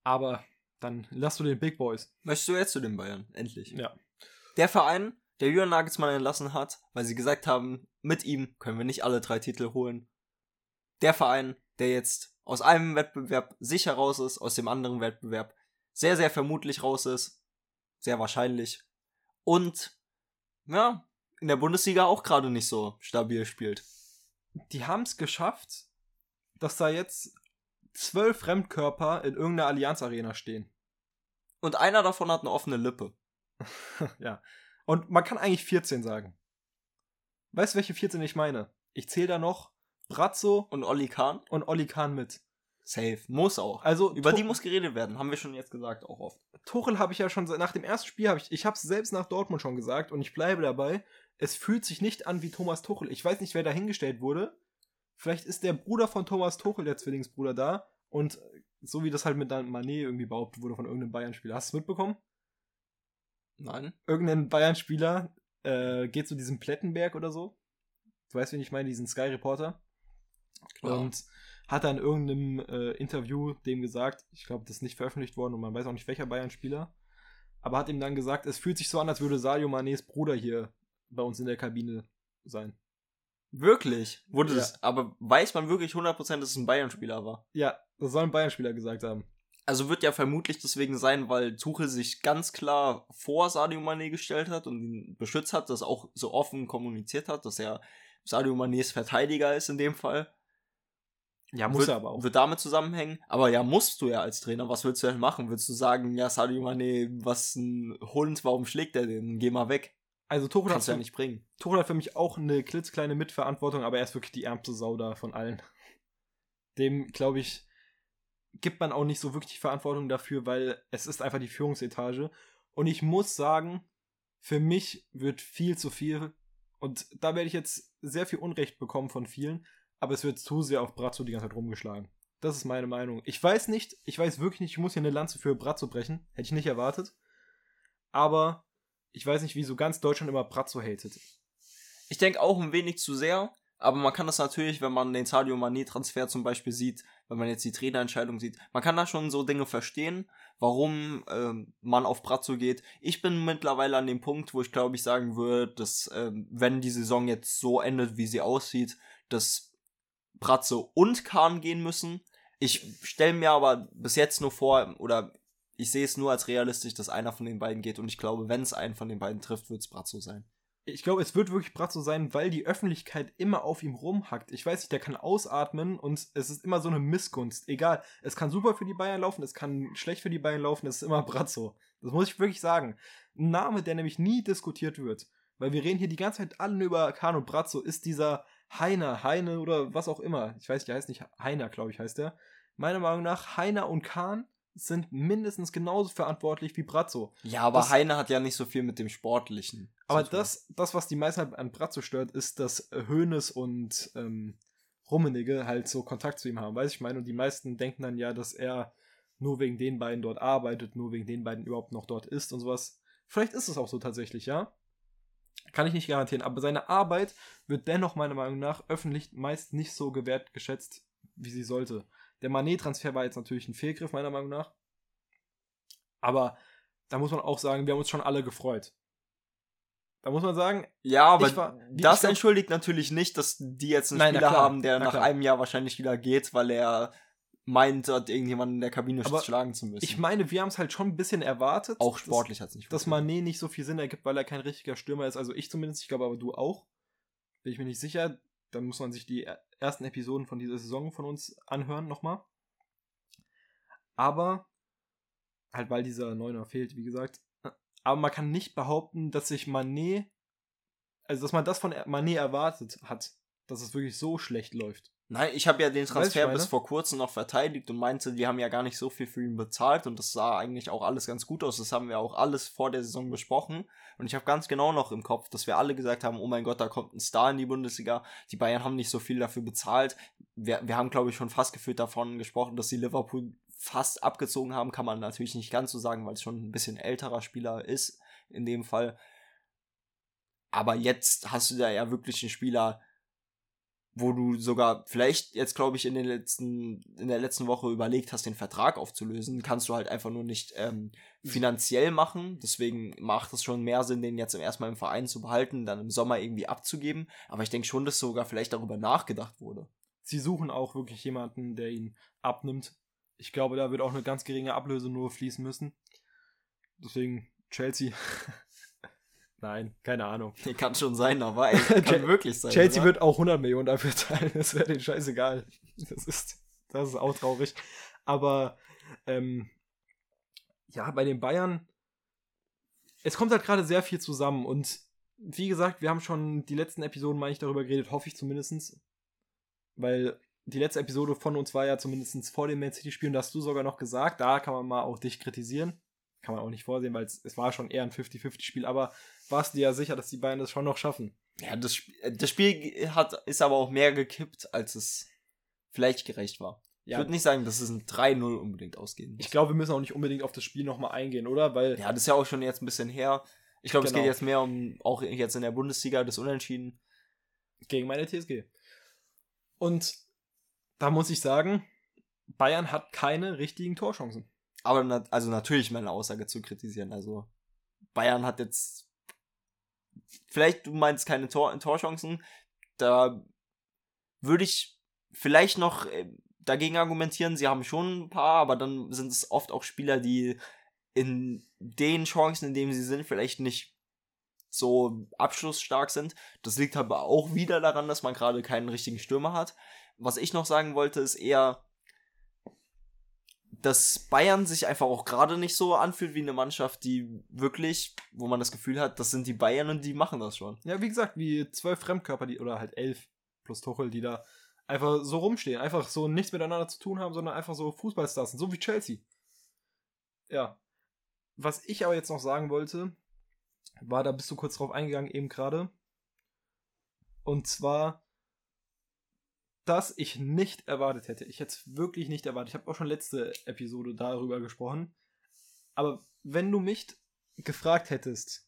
Aber dann lass du den Big Boys. Möchtest du jetzt zu den Bayern? Endlich. Ja. Der Verein, der Jürgen Nagelsmann entlassen hat, weil sie gesagt haben, mit ihm können wir nicht alle drei Titel holen. Der Verein, der jetzt aus einem Wettbewerb sicher raus ist, aus dem anderen Wettbewerb sehr, sehr vermutlich raus ist. Sehr wahrscheinlich. Und, ja, in der Bundesliga auch gerade nicht so stabil spielt. Die haben es geschafft, dass da jetzt zwölf Fremdkörper in irgendeiner Allianz Arena stehen. Und einer davon hat eine offene Lippe. ja. Und man kann eigentlich 14 sagen. Weißt du, welche 14 ich meine? Ich zähle da noch Brazzo und Olli Kahn und Olli Kahn mit. Safe. Muss auch. Also über die muss geredet werden, haben wir schon jetzt gesagt, auch oft. Tuchel habe ich ja schon nach dem ersten Spiel habe ich ich habe es selbst nach Dortmund schon gesagt und ich bleibe dabei. Es fühlt sich nicht an wie Thomas Tuchel. Ich weiß nicht, wer da hingestellt wurde. Vielleicht ist der Bruder von Thomas Tuchel, der Zwillingsbruder da und so wie das halt mit Mané irgendwie behauptet wurde von irgendeinem Bayern-Spieler. Hast du es mitbekommen? Nein. Irgendein Bayern-Spieler äh, geht zu diesem Plettenberg oder so. Du weißt, wen ich meine, diesen Sky-Reporter. Und hat dann in irgendeinem äh, Interview dem gesagt, ich glaube, das ist nicht veröffentlicht worden und man weiß auch nicht, welcher Bayern-Spieler, aber hat ihm dann gesagt, es fühlt sich so an, als würde Sadio Manés Bruder hier bei uns in der Kabine sein. Wirklich? Wurde ja. das, aber weiß man wirklich 100%, dass es ein Bayern-Spieler war? Ja, das soll ein Bayern-Spieler gesagt haben. Also wird ja vermutlich deswegen sein, weil Tuchel sich ganz klar vor Sadio Mané gestellt hat und ihn beschützt hat, das auch so offen kommuniziert hat, dass er Sadio Manés Verteidiger ist in dem Fall. Ja, muss wird, er aber auch. Wird damit zusammenhängen. Aber ja, musst du ja als Trainer. Was willst du denn machen? Willst du sagen, ja, Sadio Mané, was ein Hund, warum schlägt er den? Geh mal weg. Also Tuchel Kannst hat, ja nicht bringen. Tuchel hat für mich auch eine klitzkleine Mitverantwortung, aber er ist wirklich die ärmste Sau da von allen. Dem, glaube ich, gibt man auch nicht so wirklich Verantwortung dafür, weil es ist einfach die Führungsetage. Und ich muss sagen, für mich wird viel zu viel, und da werde ich jetzt sehr viel Unrecht bekommen von vielen, aber es wird zu sehr auf Brazzo die ganze Zeit rumgeschlagen. Das ist meine Meinung. Ich weiß nicht, ich weiß wirklich nicht, ich muss hier eine Lanze für Brazzo brechen. Hätte ich nicht erwartet. Aber ich weiß nicht, wieso ganz Deutschland immer Brazzo hatet. Ich denke auch ein wenig zu sehr, aber man kann das natürlich, wenn man den Sadio Mané Transfer zum Beispiel sieht, wenn man jetzt die Trainerentscheidung sieht, man kann da schon so Dinge verstehen, warum ähm, man auf Brazzo geht. Ich bin mittlerweile an dem Punkt, wo ich glaube ich sagen würde, dass ähm, wenn die Saison jetzt so endet, wie sie aussieht, dass Bratze und Kahn gehen müssen. Ich stelle mir aber bis jetzt nur vor, oder ich sehe es nur als realistisch, dass einer von den beiden geht. Und ich glaube, wenn es einen von den beiden trifft, wird es Bratzo sein. Ich glaube, es wird wirklich Bratzo sein, weil die Öffentlichkeit immer auf ihm rumhackt. Ich weiß nicht, der kann ausatmen und es ist immer so eine Missgunst. Egal, es kann super für die Bayern laufen, es kann schlecht für die Bayern laufen, es ist immer Bratzo. Das muss ich wirklich sagen. Ein Name, der nämlich nie diskutiert wird. Weil wir reden hier die ganze Zeit alle über Kahn und Bratzo, ist dieser Heiner, Heine oder was auch immer. Ich weiß, der heißt nicht Heiner, glaube ich, heißt der. Meiner Meinung nach, Heiner und Kahn sind mindestens genauso verantwortlich wie Brazzo. Ja, aber das, Heiner hat ja nicht so viel mit dem Sportlichen. Aber das, das, was die meisten an Brazzo stört, ist, dass Hoeneß und ähm, Rummenigge halt so Kontakt zu ihm haben. Weiß ich meine, und die meisten denken dann ja, dass er nur wegen den beiden dort arbeitet, nur wegen den beiden überhaupt noch dort ist und sowas. Vielleicht ist es auch so tatsächlich, ja. Kann ich nicht garantieren, aber seine Arbeit wird dennoch meiner Meinung nach öffentlich meist nicht so gewertgeschätzt, wie sie sollte. Der Manet-Transfer war jetzt natürlich ein Fehlgriff, meiner Meinung nach. Aber da muss man auch sagen, wir haben uns schon alle gefreut. Da muss man sagen, ja, aber war, das entschuldigt natürlich nicht, dass die jetzt einen nein, Spieler haben, der nach einem Jahr wahrscheinlich wieder geht, weil er meint, dort irgendjemanden in der Kabine aber schlagen zu müssen. Ich meine, wir haben es halt schon ein bisschen erwartet. Auch sportlich hat es nicht Dass Mané nicht so viel Sinn ergibt, weil er kein richtiger Stürmer ist. Also ich zumindest, ich glaube aber du auch. Bin ich mir nicht sicher. Dann muss man sich die ersten Episoden von dieser Saison von uns anhören nochmal. Aber, halt weil dieser Neuner fehlt, wie gesagt. Aber man kann nicht behaupten, dass sich Mané, also dass man das von Mané erwartet hat, dass es wirklich so schlecht läuft. Nein, ich habe ja den Transfer bis vor kurzem noch verteidigt und meinte, die haben ja gar nicht so viel für ihn bezahlt und das sah eigentlich auch alles ganz gut aus. Das haben wir auch alles vor der Saison besprochen und ich habe ganz genau noch im Kopf, dass wir alle gesagt haben, oh mein Gott, da kommt ein Star in die Bundesliga. Die Bayern haben nicht so viel dafür bezahlt. Wir, wir haben, glaube ich, schon fast gefühlt davon gesprochen, dass sie Liverpool fast abgezogen haben. Kann man natürlich nicht ganz so sagen, weil es schon ein bisschen älterer Spieler ist in dem Fall. Aber jetzt hast du da ja wirklich einen Spieler, wo du sogar vielleicht jetzt, glaube ich, in den letzten, in der letzten Woche überlegt hast, den Vertrag aufzulösen, kannst du halt einfach nur nicht ähm, finanziell machen. Deswegen macht es schon mehr Sinn, den jetzt erstmal im Verein zu behalten, dann im Sommer irgendwie abzugeben. Aber ich denke schon, dass sogar vielleicht darüber nachgedacht wurde. Sie suchen auch wirklich jemanden, der ihn abnimmt. Ich glaube, da wird auch eine ganz geringe Ablöse nur fließen müssen. Deswegen Chelsea. Nein, keine Ahnung. Kann schon sein, aber ey, kann wirklich sein. Chelsea oder? wird auch 100 Millionen dafür zahlen. Das wäre denen scheißegal. Das ist, das ist auch traurig. Aber ähm, ja, bei den Bayern, es kommt halt gerade sehr viel zusammen. Und wie gesagt, wir haben schon die letzten Episoden, meine ich, darüber geredet, hoffe ich zumindest. Weil die letzte Episode von uns war ja zumindest vor dem Man City-Spielen, da hast du sogar noch gesagt, da kann man mal auch dich kritisieren. Kann man auch nicht vorsehen, weil es, es war schon eher ein 50-50-Spiel, aber warst du ja sicher, dass die Bayern das schon noch schaffen. Ja, das, äh, das Spiel hat, ist aber auch mehr gekippt, als es vielleicht gerecht war. Ja. Ich würde nicht sagen, dass es ein 3-0 unbedingt ausgehen muss. Ich glaube, wir müssen auch nicht unbedingt auf das Spiel nochmal eingehen, oder? Weil ja, das ist ja auch schon jetzt ein bisschen her. Ich glaube, genau. es geht genau. jetzt mehr um, auch jetzt in der Bundesliga, das Unentschieden. Gegen meine TSG. Und da muss ich sagen, Bayern hat keine richtigen Torchancen. Aber also natürlich meine Aussage zu kritisieren. Also Bayern hat jetzt vielleicht du meinst keine Tor Torchancen, da würde ich vielleicht noch äh, dagegen argumentieren, sie haben schon ein paar, aber dann sind es oft auch Spieler, die in den Chancen, in denen sie sind, vielleicht nicht so abschlussstark sind. Das liegt aber auch wieder daran, dass man gerade keinen richtigen Stürmer hat. Was ich noch sagen wollte, ist eher, dass Bayern sich einfach auch gerade nicht so anfühlt wie eine Mannschaft, die wirklich, wo man das Gefühl hat, das sind die Bayern und die machen das schon. Ja, wie gesagt, wie zwölf Fremdkörper, die, oder halt elf plus Tuchel, die da einfach so rumstehen, einfach so nichts miteinander zu tun haben, sondern einfach so Fußballstars sind, so wie Chelsea. Ja. Was ich aber jetzt noch sagen wollte, war, da bist du kurz drauf eingegangen eben gerade. Und zwar, dass ich nicht erwartet hätte. Ich hätte es wirklich nicht erwartet. Ich habe auch schon letzte Episode darüber gesprochen. Aber wenn du mich gefragt hättest,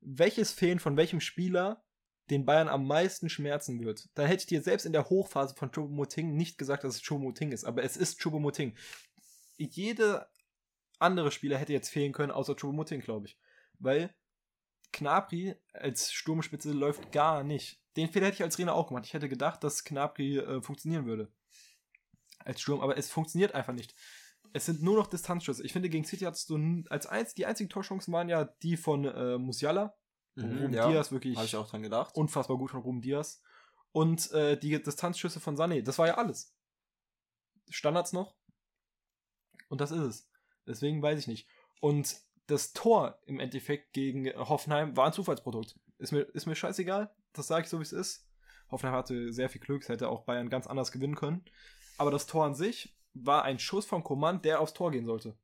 welches Fehlen von welchem Spieler den Bayern am meisten schmerzen wird, dann hätte ich dir selbst in der Hochphase von Choupo-Moting nicht gesagt, dass es Choupo-Moting ist. Aber es ist Choupo-Moting. Jede andere Spieler hätte jetzt fehlen können, außer Choupo-Moting, glaube ich. Weil Knapri als Sturmspitze läuft gar nicht. Den Fehler hätte ich als Trainer auch gemacht. Ich hätte gedacht, dass Knapri äh, funktionieren würde. Als Sturm, aber es funktioniert einfach nicht. Es sind nur noch Distanzschüsse. Ich finde, gegen City hattest du als eins, die einzigen Torchancen waren ja die von äh, Musiala. Mhm, Ruben ja, Diaz wirklich. Habe ich auch dran gedacht. Unfassbar gut von Ruben Diaz. Und äh, die Distanzschüsse von Sané. Das war ja alles. Standards noch. Und das ist es. Deswegen weiß ich nicht. Und das Tor im Endeffekt gegen Hoffenheim war ein Zufallsprodukt. Ist mir, ist mir scheißegal, das sage ich so, wie es ist. Hoffenheim hatte sehr viel Glück, hätte auch Bayern ganz anders gewinnen können. Aber das Tor an sich war ein Schuss von Command, der aufs Tor gehen sollte.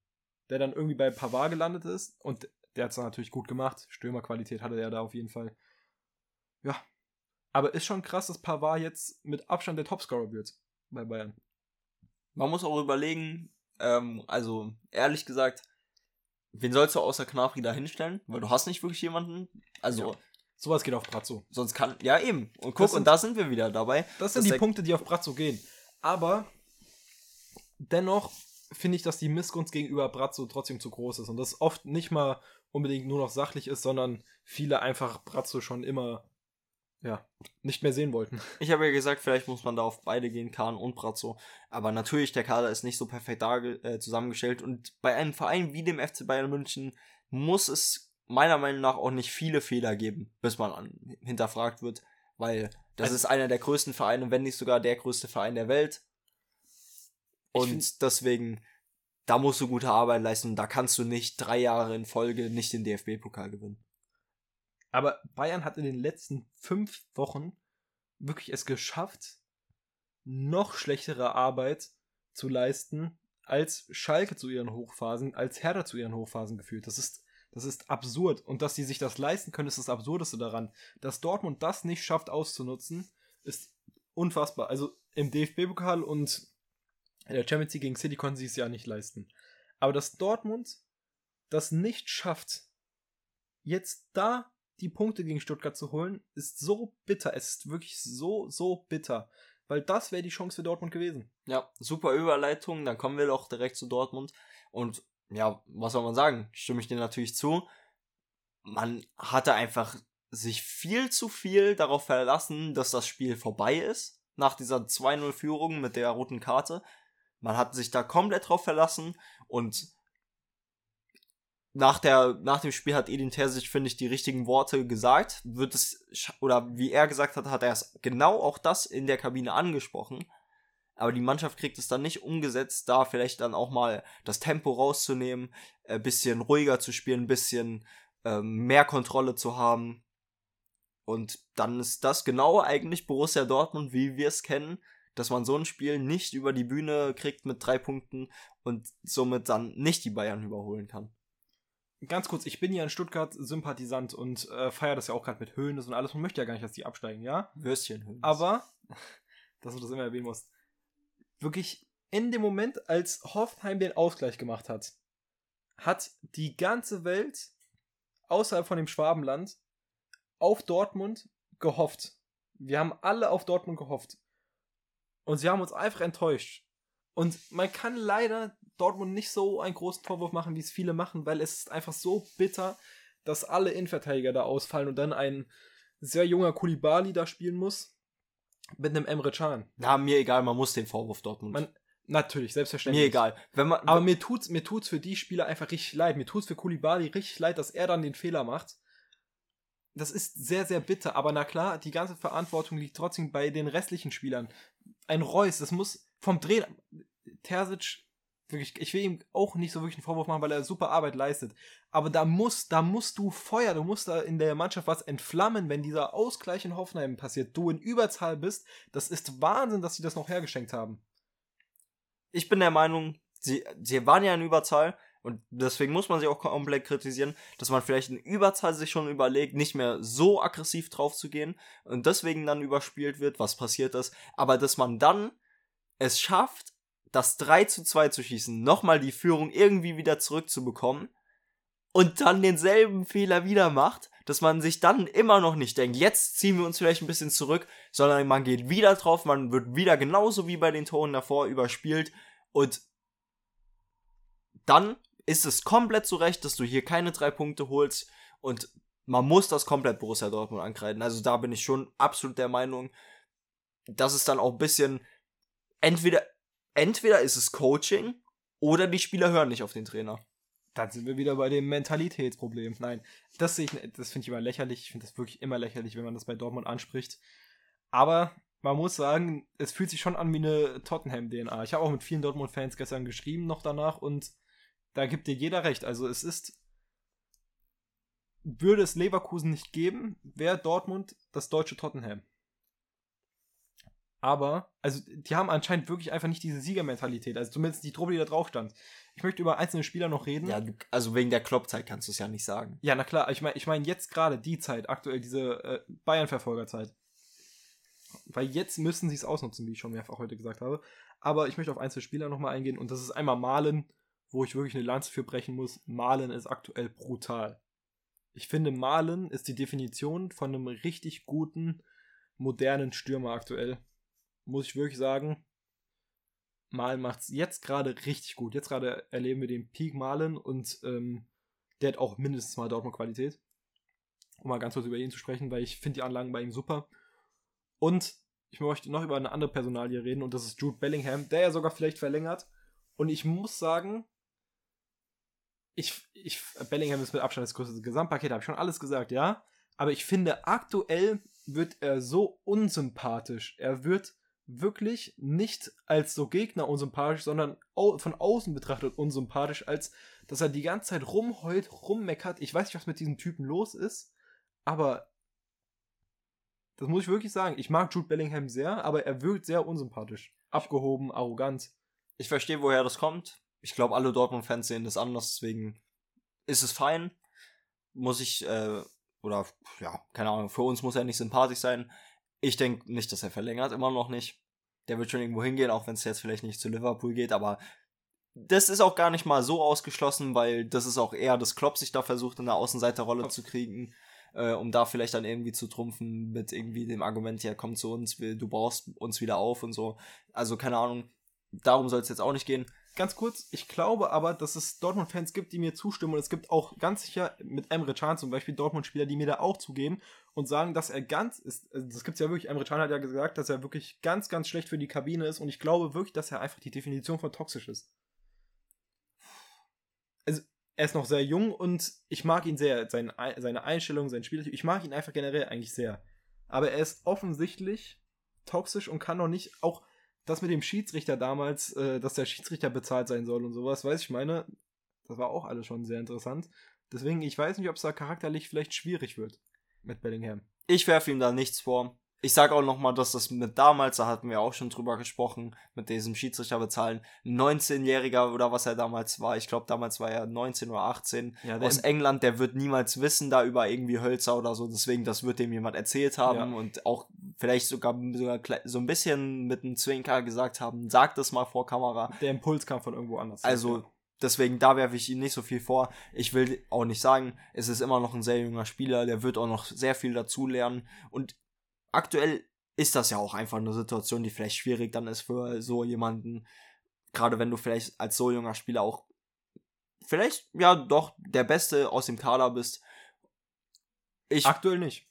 Der dann irgendwie bei Pavard gelandet ist und der hat es natürlich gut gemacht. Stürmerqualität hatte er da auf jeden Fall. Ja. Aber ist schon krass, dass Pavard jetzt mit Abstand der Topscorer wird bei Bayern. Man muss auch überlegen, ähm, also ehrlich gesagt, wen sollst du außer Knafri da hinstellen? Weil du hast nicht wirklich jemanden. Also. Ja. Sowas geht auf Brazzo. Sonst kann. Ja, eben. Und guck, sind, und da sind wir wieder dabei. Das sind die Punkte, die auf Brazzo gehen. Aber dennoch finde ich, dass die Missgunst gegenüber Brazzo trotzdem zu groß ist. Und das oft nicht mal unbedingt nur noch sachlich ist, sondern viele einfach Brazzo schon immer ja, nicht mehr sehen wollten. Ich habe ja gesagt, vielleicht muss man da auf beide gehen, Kahn und Brazzo. Aber natürlich, der Kader ist nicht so perfekt da, äh, zusammengestellt. Und bei einem Verein wie dem FC Bayern München muss es meiner Meinung nach auch nicht viele Fehler geben, bis man an, hinterfragt wird. Weil das also, ist einer der größten Vereine, wenn nicht sogar der größte Verein der Welt. Und deswegen, da musst du gute Arbeit leisten. Da kannst du nicht drei Jahre in Folge nicht den DFB-Pokal gewinnen. Aber Bayern hat in den letzten fünf Wochen wirklich es geschafft, noch schlechtere Arbeit zu leisten, als Schalke zu ihren Hochphasen, als Hertha zu ihren Hochphasen gefühlt. Das ist, das ist absurd. Und dass sie sich das leisten können, ist das Absurdeste daran. Dass Dortmund das nicht schafft auszunutzen, ist unfassbar. Also im DFB-Pokal und in der Champions League gegen City konnten sie es ja nicht leisten. Aber dass Dortmund das nicht schafft, jetzt da die Punkte gegen Stuttgart zu holen, ist so bitter. Es ist wirklich so, so bitter. Weil das wäre die Chance für Dortmund gewesen. Ja, super Überleitung. Dann kommen wir doch direkt zu Dortmund. Und ja, was soll man sagen? Stimme ich dir natürlich zu. Man hatte einfach sich viel zu viel darauf verlassen, dass das Spiel vorbei ist. Nach dieser 2-0-Führung mit der roten Karte. Man hat sich da komplett drauf verlassen und nach, der, nach dem Spiel hat Edin Terzic, finde ich, die richtigen Worte gesagt. Wird es, oder wie er gesagt hat, hat er es genau auch das in der Kabine angesprochen. Aber die Mannschaft kriegt es dann nicht umgesetzt, da vielleicht dann auch mal das Tempo rauszunehmen, ein bisschen ruhiger zu spielen, ein bisschen ähm, mehr Kontrolle zu haben. Und dann ist das genau eigentlich Borussia Dortmund, wie wir es kennen, dass man so ein Spiel nicht über die Bühne kriegt mit drei Punkten und somit dann nicht die Bayern überholen kann ganz kurz, ich bin ja ein Stuttgart-Sympathisant und äh, feiere das ja auch gerade mit Höhnes und alles und möchte ja gar nicht, dass die absteigen, ja? Würstchen Höhnes. Aber, dass du das immer erwähnen musst, wirklich in dem Moment, als Hoffenheim den Ausgleich gemacht hat, hat die ganze Welt außerhalb von dem Schwabenland auf Dortmund gehofft. Wir haben alle auf Dortmund gehofft. Und sie haben uns einfach enttäuscht. Und man kann leider Dortmund nicht so einen großen Vorwurf machen, wie es viele machen, weil es ist einfach so bitter, dass alle Innenverteidiger da ausfallen und dann ein sehr junger Kulibali da spielen muss mit einem Emre Can. Na, mir egal, man muss den Vorwurf Dortmund. Man, natürlich, selbstverständlich. Mir egal. Wenn man, Aber mir tut's, mir tut's für die Spieler einfach richtig leid. Mir tut's für Kulibali richtig leid, dass er dann den Fehler macht. Das ist sehr, sehr bitter. Aber na klar, die ganze Verantwortung liegt trotzdem bei den restlichen Spielern. Ein Reus, das muss vom Trainer. Terzic wirklich, ich will ihm auch nicht so wirklich einen Vorwurf machen, weil er super Arbeit leistet. Aber da muss, da musst du Feuer, du musst da in der Mannschaft was entflammen, wenn dieser Ausgleich in Hoffenheim passiert, du in Überzahl bist. Das ist Wahnsinn, dass sie das noch hergeschenkt haben. Ich bin der Meinung, sie, sie waren ja in Überzahl und deswegen muss man sie auch komplett kritisieren, dass man vielleicht in Überzahl sich schon überlegt, nicht mehr so aggressiv drauf zu gehen und deswegen dann überspielt wird, was passiert ist, aber dass man dann es schafft, das 3 zu 2 zu schießen, nochmal die Führung irgendwie wieder zurückzubekommen und dann denselben Fehler wieder macht, dass man sich dann immer noch nicht denkt, jetzt ziehen wir uns vielleicht ein bisschen zurück, sondern man geht wieder drauf, man wird wieder genauso wie bei den Toren davor überspielt und dann ist es komplett zu Recht, dass du hier keine drei Punkte holst und man muss das komplett Borussia Dortmund ankreiden. Also da bin ich schon absolut der Meinung, dass es dann auch ein bisschen entweder entweder ist es Coaching oder die Spieler hören nicht auf den Trainer. Dann sind wir wieder bei dem Mentalitätsproblem. Nein, das das finde ich immer lächerlich. Ich finde das wirklich immer lächerlich, wenn man das bei Dortmund anspricht. Aber man muss sagen, es fühlt sich schon an wie eine Tottenham-DNA. Ich habe auch mit vielen Dortmund-Fans gestern geschrieben noch danach und da gibt dir jeder recht. Also es ist, würde es Leverkusen nicht geben, wäre Dortmund das deutsche Tottenham. Aber, also, die haben anscheinend wirklich einfach nicht diese Siegermentalität. Also zumindest die Truppe, die da drauf stand. Ich möchte über einzelne Spieler noch reden. Ja, also wegen der Kloppzeit kannst du es ja nicht sagen. Ja, na klar. Ich meine ich mein jetzt gerade die Zeit, aktuell diese äh, Bayern-Verfolgerzeit. Weil jetzt müssen sie es ausnutzen, wie ich schon mehrfach heute gesagt habe. Aber ich möchte auf einzelne Spieler nochmal eingehen. Und das ist einmal Malen, wo ich wirklich eine Lanze für brechen muss. Malen ist aktuell brutal. Ich finde, Malen ist die Definition von einem richtig guten, modernen Stürmer aktuell muss ich wirklich sagen, Malen macht es jetzt gerade richtig gut. Jetzt gerade erleben wir den Peak Malen und ähm, der hat auch mindestens mal Dortmund-Qualität. Um mal ganz kurz über ihn zu sprechen, weil ich finde die Anlagen bei ihm super. Und ich möchte noch über eine andere Personalie reden und das ist Jude Bellingham, der ja sogar vielleicht verlängert. Und ich muss sagen, ich, ich, Bellingham ist mit Abstand das größte Gesamtpaket, habe ich schon alles gesagt, ja. Aber ich finde, aktuell wird er so unsympathisch. Er wird wirklich nicht als so Gegner unsympathisch, sondern von außen betrachtet unsympathisch, als dass er die ganze Zeit rumheult, rummeckert. Ich weiß nicht, was mit diesem Typen los ist, aber das muss ich wirklich sagen. Ich mag Jude Bellingham sehr, aber er wirkt sehr unsympathisch. Abgehoben, arrogant. Ich verstehe, woher das kommt. Ich glaube, alle Dortmund-Fans sehen das anders, deswegen ist es fein. Muss ich, äh, oder ja, keine Ahnung, für uns muss er nicht sympathisch sein. Ich denke nicht, dass er verlängert, immer noch nicht. Der wird schon irgendwo hingehen, auch wenn es jetzt vielleicht nicht zu Liverpool geht, aber das ist auch gar nicht mal so ausgeschlossen, weil das ist auch eher, dass Klopp sich da versucht, in der Außenseiterrolle zu kriegen. äh, um da vielleicht dann irgendwie zu trumpfen mit irgendwie dem Argument, ja, komm zu uns, du baust uns wieder auf und so. Also keine Ahnung, darum soll es jetzt auch nicht gehen ganz kurz, ich glaube aber, dass es Dortmund-Fans gibt, die mir zustimmen und es gibt auch ganz sicher mit Emre Can zum Beispiel Dortmund-Spieler, die mir da auch zugeben und sagen, dass er ganz ist. Also das gibt es ja wirklich. Emre Can hat ja gesagt, dass er wirklich ganz, ganz schlecht für die Kabine ist und ich glaube wirklich, dass er einfach die Definition von toxisch ist. Also, er ist noch sehr jung und ich mag ihn sehr. Seine, seine Einstellung, sein Spiel. Ich mag ihn einfach generell eigentlich sehr. Aber er ist offensichtlich toxisch und kann noch nicht auch das mit dem Schiedsrichter damals, äh, dass der Schiedsrichter bezahlt sein soll und sowas, weiß ich meine, das war auch alles schon sehr interessant. Deswegen, ich weiß nicht, ob es da charakterlich vielleicht schwierig wird mit Bellingham. Ich werfe ihm da nichts vor ich sage auch nochmal, dass das mit damals, da hatten wir auch schon drüber gesprochen, mit diesem Schiedsrichter bezahlen, 19-Jähriger oder was er damals war, ich glaube damals war er 19 oder 18, ja, aus England, der wird niemals wissen da über irgendwie Hölzer oder so, deswegen das wird dem jemand erzählt haben ja. und auch vielleicht sogar, sogar so ein bisschen mit einem Zwinker gesagt haben, sag das mal vor Kamera. Der Impuls kam von irgendwo anders. Also Deswegen, da werfe ich ihm nicht so viel vor. Ich will auch nicht sagen, es ist immer noch ein sehr junger Spieler, der wird auch noch sehr viel dazulernen. Und aktuell ist das ja auch einfach eine Situation, die vielleicht schwierig dann ist für so jemanden. Gerade wenn du vielleicht als so junger Spieler auch vielleicht ja doch der Beste aus dem Kader bist. Ich aktuell nicht.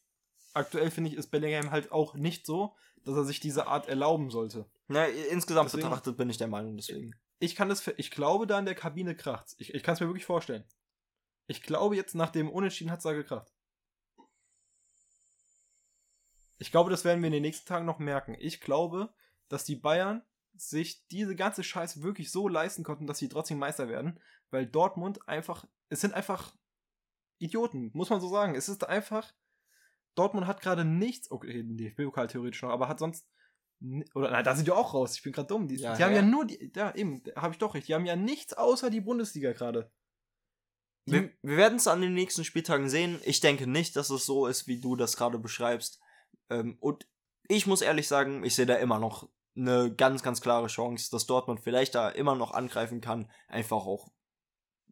Aktuell finde ich, ist Bellingham halt auch nicht so, dass er sich diese Art erlauben sollte. Na, insgesamt deswegen, betrachtet bin ich der Meinung, deswegen. Ich kann das, ich glaube, da in der Kabine kracht. Ich, ich kann es mir wirklich vorstellen. Ich glaube, jetzt nach dem Unentschieden hat es da gekracht. Ich glaube, das werden wir in den nächsten Tagen noch merken. Ich glaube, dass die Bayern sich diese ganze Scheiße wirklich so leisten konnten, dass sie trotzdem Meister werden, weil Dortmund einfach, es sind einfach Idioten, muss man so sagen. Es ist einfach, Dortmund hat gerade nichts, okay, DFB-Pokal theoretisch noch, aber hat sonst, oder nein, da sind die auch raus, ich bin gerade dumm. Die, ja, die haben ja, ja nur, die, ja eben, habe ich doch recht, die haben ja nichts außer die Bundesliga gerade. Wir, wir werden es an den nächsten Spieltagen sehen. Ich denke nicht, dass es so ist, wie du das gerade beschreibst. Ähm, und ich muss ehrlich sagen, ich sehe da immer noch eine ganz, ganz klare Chance, dass Dortmund vielleicht da immer noch angreifen kann. Einfach auch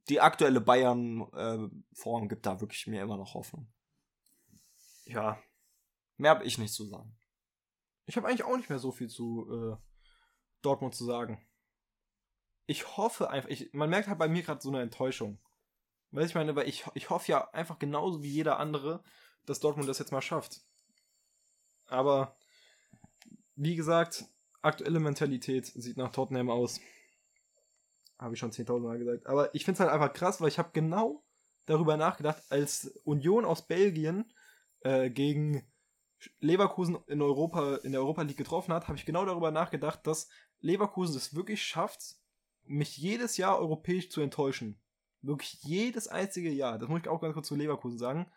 die aktuelle Bayern-Form äh, gibt da wirklich mir immer noch Hoffnung. Ja, mehr habe ich nicht zu sagen. Ich habe eigentlich auch nicht mehr so viel zu äh, Dortmund zu sagen. Ich hoffe einfach, ich, man merkt halt bei mir gerade so eine Enttäuschung. Weil ich meine, weil ich, ich hoffe ja einfach genauso wie jeder andere, dass Dortmund das jetzt mal schafft. Aber wie gesagt, aktuelle Mentalität sieht nach Tottenham aus. Habe ich schon 10.000 Mal gesagt. Aber ich finde es halt einfach krass, weil ich habe genau darüber nachgedacht, als Union aus Belgien äh, gegen Leverkusen in Europa, in der Europa League getroffen hat, habe ich genau darüber nachgedacht, dass Leverkusen es wirklich schafft, mich jedes Jahr europäisch zu enttäuschen. Wirklich jedes einzige Jahr. Das muss ich auch ganz kurz zu Leverkusen sagen.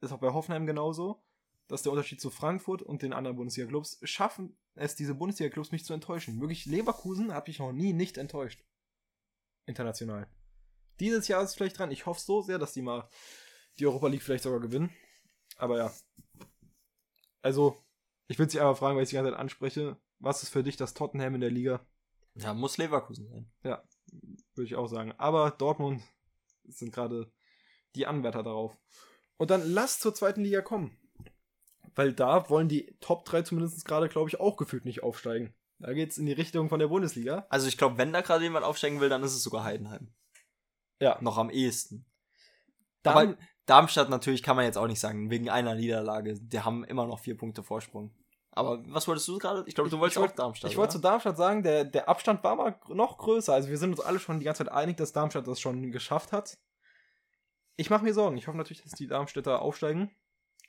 Das ist auch bei Hoffenheim genauso dass der Unterschied zu Frankfurt und den anderen Bundesliga-Clubs schaffen es, diese Bundesliga-Clubs nicht zu enttäuschen. Wirklich, Leverkusen habe ich noch nie nicht enttäuscht. International. Dieses Jahr ist es vielleicht dran. Ich hoffe so sehr, dass die mal die Europa League vielleicht sogar gewinnen. Aber ja. Also, ich würde sie aber fragen, weil ich die ganze Zeit anspreche. Was ist für dich das Tottenham in der Liga? Ja, muss Leverkusen sein. Ja, würde ich auch sagen. Aber Dortmund sind gerade die Anwärter darauf. Und dann lass zur zweiten Liga kommen. Weil da wollen die Top 3 zumindest gerade, glaube ich, auch gefühlt nicht aufsteigen. Da geht es in die Richtung von der Bundesliga. Also ich glaube, wenn da gerade jemand aufsteigen will, dann ist es sogar Heidenheim. Ja. Noch am ehesten. Darm Aber Darmstadt natürlich kann man jetzt auch nicht sagen, wegen einer Niederlage. Die haben immer noch vier Punkte Vorsprung. Aber was wolltest du gerade? Ich glaube, du wolltest ich, auch Darmstadt. Ich wollte zu Darmstadt sagen, der, der Abstand war mal noch größer. Also wir sind uns alle schon die ganze Zeit einig, dass Darmstadt das schon geschafft hat. Ich mache mir Sorgen. Ich hoffe natürlich, dass die Darmstädter aufsteigen.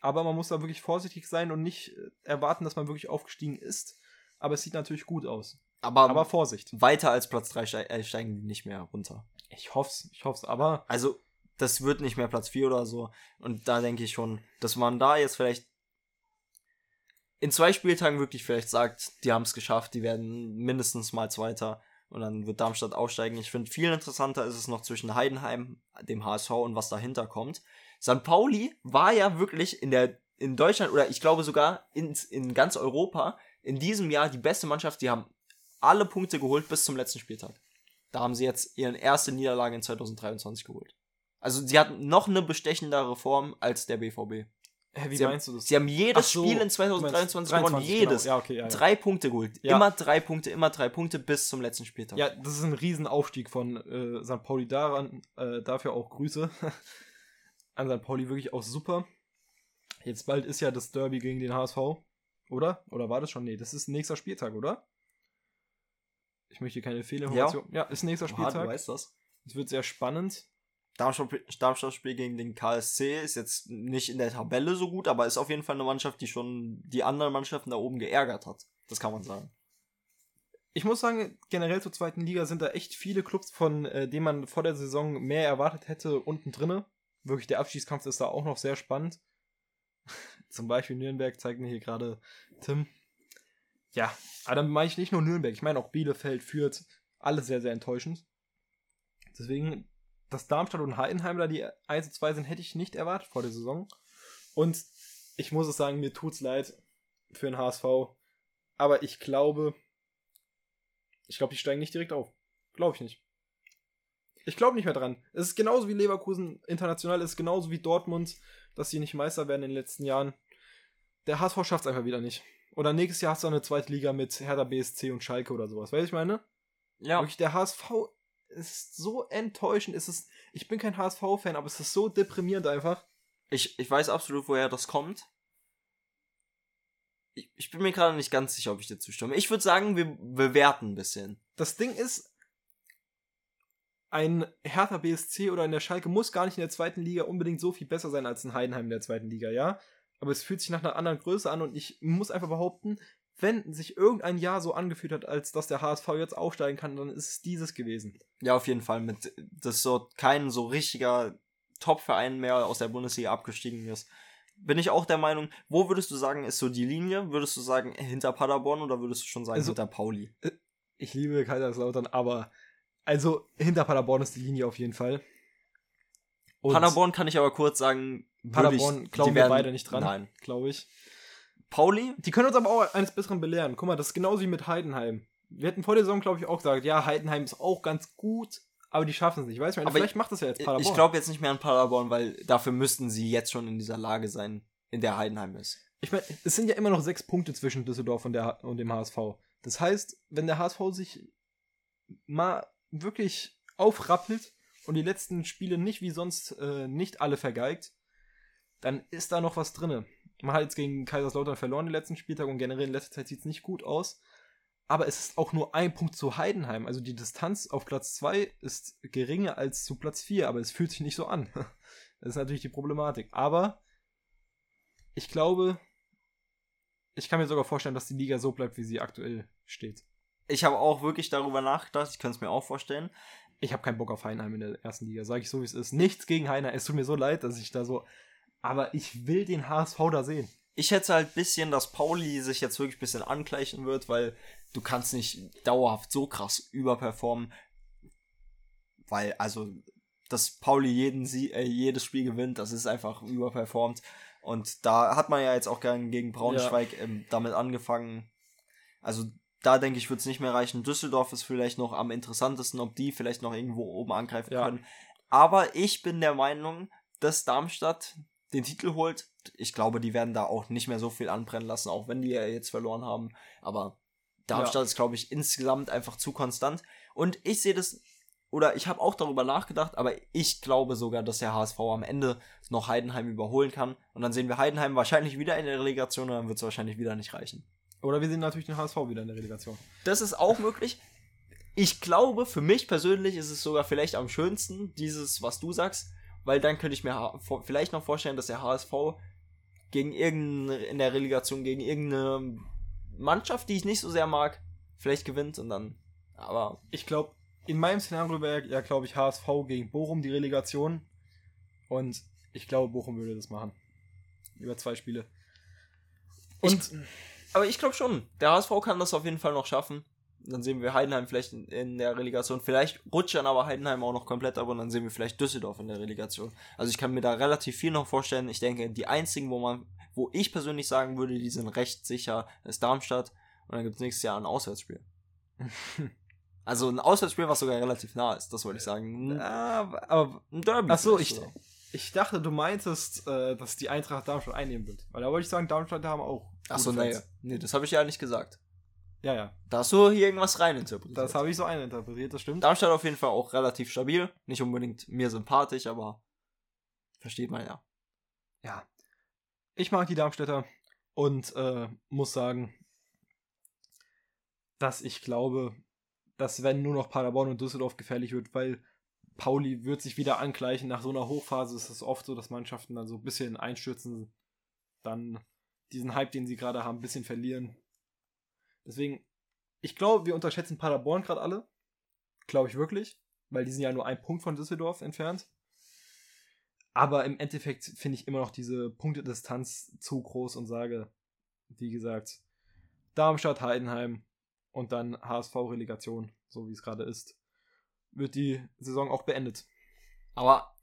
Aber man muss da wirklich vorsichtig sein und nicht äh, erwarten, dass man wirklich aufgestiegen ist. Aber es sieht natürlich gut aus. Aber, aber Vorsicht. Weiter als Platz 3 steig, äh, steigen die nicht mehr runter. Ich hoff's, ich hoff's, aber. Also, das wird nicht mehr Platz 4 oder so. Und da denke ich schon, dass man da jetzt vielleicht in zwei Spieltagen wirklich vielleicht sagt, die haben es geschafft, die werden mindestens mal Zweiter und dann wird Darmstadt aussteigen. Ich finde, viel interessanter ist es noch zwischen Heidenheim, dem HSV und was dahinter kommt. St. Pauli war ja wirklich in der in Deutschland oder ich glaube sogar in, in ganz Europa in diesem Jahr die beste Mannschaft. Die haben alle Punkte geholt bis zum letzten Spieltag. Da haben sie jetzt ihre erste Niederlage in 2023 geholt. Also sie hatten noch eine bestechendere Form als der BVB. Hä, wie Sie haben- meinst du das? Sie haben jedes so, Spiel in du meinst 2023 gewonnen. 23, Jedes. Genau. Ja, okay, ja, ja. Drei Punkte geholt. Immer drei Punkte, immer drei Punkte bis zum letzten Spieltag. Ja, das ist ein Riesenaufstieg von äh, St. Pauli daran. Äh, dafür auch Grüße an St. Pauli, wirklich auch super. Jetzt bald ist ja das Derby gegen den HSV, oder? Oder war das schon? Nee, das ist nächster Spieltag, oder? Ich möchte keine Fehlinformation. Ja, ist nächster Oha, du Spieltag. weißt das. Es wird sehr spannend. Darmstadt, Darmstadt Spiel gegen den KSC ist jetzt nicht in der Tabelle so gut, aber ist auf jeden Fall eine Mannschaft, die schon die anderen Mannschaften da oben geärgert hat. Das kann man sagen. Ich muss sagen, generell zur zweiten Liga sind da echt viele Clubs, von äh, denen man vor der Saison mehr erwartet hätte, unten drinne. Wirklich, der Abstiegskampf ist da auch noch sehr spannend. Zum Beispiel Nürnberg zeigt mir hier gerade Tim. Ja, aber dann meine ich nicht nur Nürnberg, ich meine auch Bielefeld, Fürth, alles sehr, sehr enttäuschend. Deswegen, dass Darmstadt und Heidenheim da die 1 und 2 sind, hätte ich nicht erwartet vor der Saison. Und ich muss es sagen, mir tut's leid für den HSV. Aber ich glaube, ich glaube, die steigen nicht direkt auf. Glaube ich nicht. Ich glaube nicht mehr dran. Es ist genauso wie Leverkusen international, es ist genauso wie Dortmund, dass sie nicht Meister werden in den letzten Jahren. Der HSV schafft es einfach wieder nicht. Oder nächstes Jahr hast du eine zweite Liga mit Hertha BSC und Schalke oder sowas. Weißt du, ich meine? Ja. Wirklich, der HSV ist so enttäuschend. Es ist, ich bin kein HSV-Fan, aber es ist so deprimierend einfach. Ich, ich weiß absolut, woher das kommt. Ich, ich bin mir gerade nicht ganz sicher, ob ich dir zustimme. Ich würde sagen, wir bewerten ein bisschen. Das Ding ist, ein Hertha BSC oder in der Schalke muss gar nicht in der zweiten Liga unbedingt so viel besser sein als ein Heidenheim in der zweiten Liga, ja? Aber es fühlt sich nach einer anderen Größe an und ich muss einfach behaupten, wenn sich irgendein Jahr so angefühlt hat, als dass der HSV jetzt aufsteigen kann, dann ist es dieses gewesen. Ja, auf jeden Fall. Mit, dass so kein so richtiger Top-Verein mehr aus der Bundesliga abgestiegen ist. Bin ich auch der Meinung, wo würdest du sagen, ist so die Linie? Würdest du sagen, hinter Paderborn oder würdest du schon sagen, Also- hinter Pauli? Ich liebe Kaiserslautern, aber also hinter Paderborn ist die Linie auf jeden Fall. Und Paderborn kann ich aber kurz sagen, Paderborn ich, glauben die wir beide nicht dran, Nein. glaube ich. Pauli? Die können uns aber auch eines Besseren belehren. Guck mal, das ist genauso wie mit Heidenheim. Wir hätten vor der Saison, glaube ich, auch gesagt, ja, Heidenheim ist auch ganz gut, aber die schaffen es nicht. Weißt du, Aber vielleicht macht das ja jetzt Paderborn. Ich glaube jetzt nicht mehr an Paderborn, weil dafür müssten sie jetzt schon in dieser Lage sein, in der Heidenheim ist. Ich meine, es sind ja immer noch sechs Punkte zwischen Düsseldorf und, der, und dem HSV. Das heißt, wenn der HSV sich mal wirklich aufrappelt und die letzten Spiele nicht wie sonst äh, nicht alle vergeigt, dann ist da noch was drinne. Man hat jetzt gegen Kaiserslautern verloren den letzten Spieltag und generell in letzter Zeit sieht es nicht gut aus. Aber es ist auch nur ein Punkt zu Heidenheim. Also die Distanz auf Platz 2 ist geringer als zu Platz 4, aber es fühlt sich nicht so an. Das ist natürlich die Problematik. Aber ich glaube, ich kann mir sogar vorstellen, dass die Liga so bleibt, wie sie aktuell steht. Ich habe auch wirklich darüber nachgedacht, ich könnte es mir auch vorstellen. Ich habe keinen Bock auf Heinheim in der ersten Liga, sage ich so, wie es ist. Nichts gegen Heinheim. Es tut mir so leid, dass ich da so. Aber ich will den HSV da sehen. Ich hätte halt ein bisschen, dass Pauli sich jetzt wirklich ein bisschen angleichen wird, weil du kannst nicht dauerhaft so krass überperformen. Weil, also, dass Pauli jeden Sie äh, jedes Spiel gewinnt, das ist einfach überperformt. Und da hat man ja jetzt auch gern gegen Braunschweig ähm, damit angefangen. Also da denke ich, wird es nicht mehr reichen. Düsseldorf ist vielleicht noch am interessantesten, ob die vielleicht noch irgendwo oben angreifen Ja. können. Aber ich bin der Meinung, dass Darmstadt den Titel holt. Ich glaube, die werden da auch nicht mehr so viel anbrennen lassen, auch wenn die ja jetzt verloren haben. Aber Darmstadt ist, glaube ich, insgesamt einfach zu konstant. Und ich sehe das, oder ich habe auch darüber nachgedacht, aber ich glaube sogar, dass der HSV am Ende noch Heidenheim überholen kann. Und dann sehen wir Heidenheim wahrscheinlich wieder in der Relegation und dann wird es wahrscheinlich wieder nicht reichen. Oder wir sehen natürlich den HSV wieder in der Relegation. Das ist auch möglich. Ich glaube, für mich persönlich ist es sogar vielleicht am schönsten, dieses, was du sagst, weil dann könnte ich mir vielleicht noch vorstellen, dass der HSV gegen irgendeine, in der Relegation gegen irgendeine Mannschaft, die ich nicht so sehr mag, vielleicht gewinnt und dann, aber Ich glaube, in meinem Szenario wäre ja, glaube ich, HSV gegen Bochum die Relegation. Und ich glaube, Bochum würde das machen. Über zwei Spiele. Und Aber ich glaube schon, der HSV kann das auf jeden Fall noch schaffen. Dann sehen wir Heidenheim vielleicht in, in der Relegation. Vielleicht rutscht dann aber Heidenheim auch noch komplett ab und dann sehen wir vielleicht Düsseldorf in der Relegation. Also ich kann mir da relativ viel noch vorstellen. Ich denke, die einzigen, wo man, wo ich persönlich sagen würde, die sind recht sicher, ist Darmstadt. Und dann gibt es nächstes Jahr ein Auswärtsspiel. also ein Auswärtsspiel, was sogar relativ nah ist, das wollte ich sagen. Ah, aber ein Derby. Ach so, ich- sogar. Ich dachte, du meintest, äh, dass die Eintracht Darmstadt einnehmen wird. Weil da wollte ich sagen, Darmstadt haben auch. Achso, nee. Nee, das habe ich ja nicht gesagt. Ja, ja. Da hast du hier irgendwas reininterpretiert. Das habe ich so eininterpretiert, das stimmt. Darmstadt auf jeden Fall auch relativ stabil. Nicht unbedingt mir sympathisch, aber versteht man ja. Ja. Ich mag die Darmstädter und äh, muss sagen, dass ich glaube, dass wenn nur noch Paderborn und Düsseldorf gefährlich wird, weil Pauli wird sich wieder angleichen. Nach so einer Hochphase ist es oft so, dass Mannschaften dann so ein bisschen einstürzen, dann diesen Hype, den sie gerade haben, ein bisschen verlieren. Deswegen, ich glaube, wir unterschätzen Paderborn gerade alle. Glaube ich wirklich, weil die sind ja nur ein Punkt von Düsseldorf entfernt. Aber im Endeffekt finde ich immer noch diese Punktedistanz zu groß und sage, wie gesagt, Darmstadt, Heidenheim und dann HSV-Relegation, so wie es gerade ist, wird die Saison auch beendet. Aber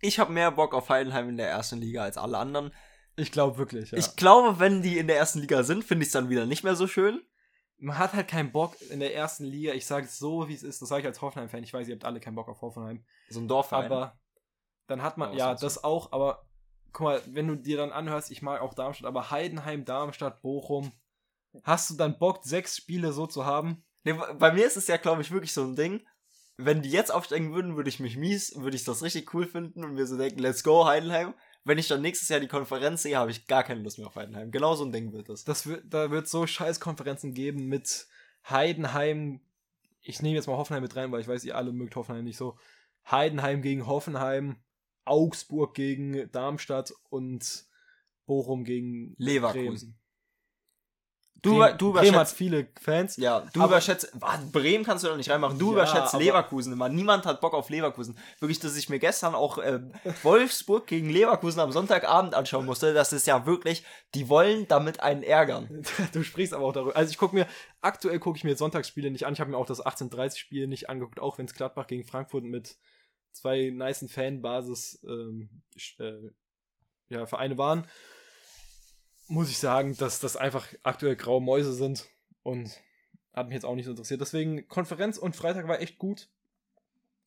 ich habe mehr Bock auf Heidenheim in der ersten Liga als alle anderen. Ich glaube wirklich, ja. Ich glaube, wenn die in der ersten Liga sind, finde ich es dann wieder nicht mehr so schön. Man hat halt keinen Bock in der ersten Liga. Ich sage es so, wie es ist. Das sage ich als Hoffenheim-Fan. Ich weiß, ihr habt alle keinen Bock auf Hoffenheim. So ein Dorfverein. Aber dann hat man, Ja, was ja, das auch, aber guck mal, wenn du dir dann anhörst, ich mag auch Darmstadt, aber Heidenheim, Darmstadt, Bochum, hast du dann Bock, sechs Spiele so zu haben? Nee, bei mir ist es ja, glaube ich, wirklich so ein Ding. Wenn die jetzt aufsteigen würden, würde ich mich mies, würde ich das richtig cool finden und mir so denken, let's go, Heidenheim. Wenn ich dann nächstes Jahr die Konferenz sehe, habe ich gar keine Lust mehr auf Heidenheim. Genau so ein Ding wird das. Das wird, da wird so scheiß Konferenzen geben mit Heidenheim. Ich nehme jetzt mal Hoffenheim mit rein, weil ich weiß, ihr alle mögt Hoffenheim nicht so. Heidenheim gegen Hoffenheim, Augsburg gegen Darmstadt und Bochum gegen Leverkusen. Du, Du, Bremen, du Bremen hat überschätzt. viele Fans. Ja, du überschätzt. Bremen kannst du doch nicht reinmachen. Du Ja, überschätzt Leverkusen immer. Niemand hat Bock auf Leverkusen. Wirklich, dass ich mir gestern auch äh, Wolfsburg gegen Leverkusen am Sonntagabend anschauen musste. Das ist ja wirklich, die wollen damit einen ärgern. Du sprichst aber auch darüber. Also ich gucke mir, aktuell gucke ich mir Sonntagsspiele nicht an. Ich habe mir auch das 1830-Spiel nicht angeguckt, auch wenn es Gladbach gegen Frankfurt mit zwei nicen Fanbasis ähm, äh, ja, Vereine waren. Muss ich sagen, dass das einfach aktuell graue Mäuse sind und hat mich jetzt auch nicht so interessiert. Deswegen Konferenz und Freitag war echt gut.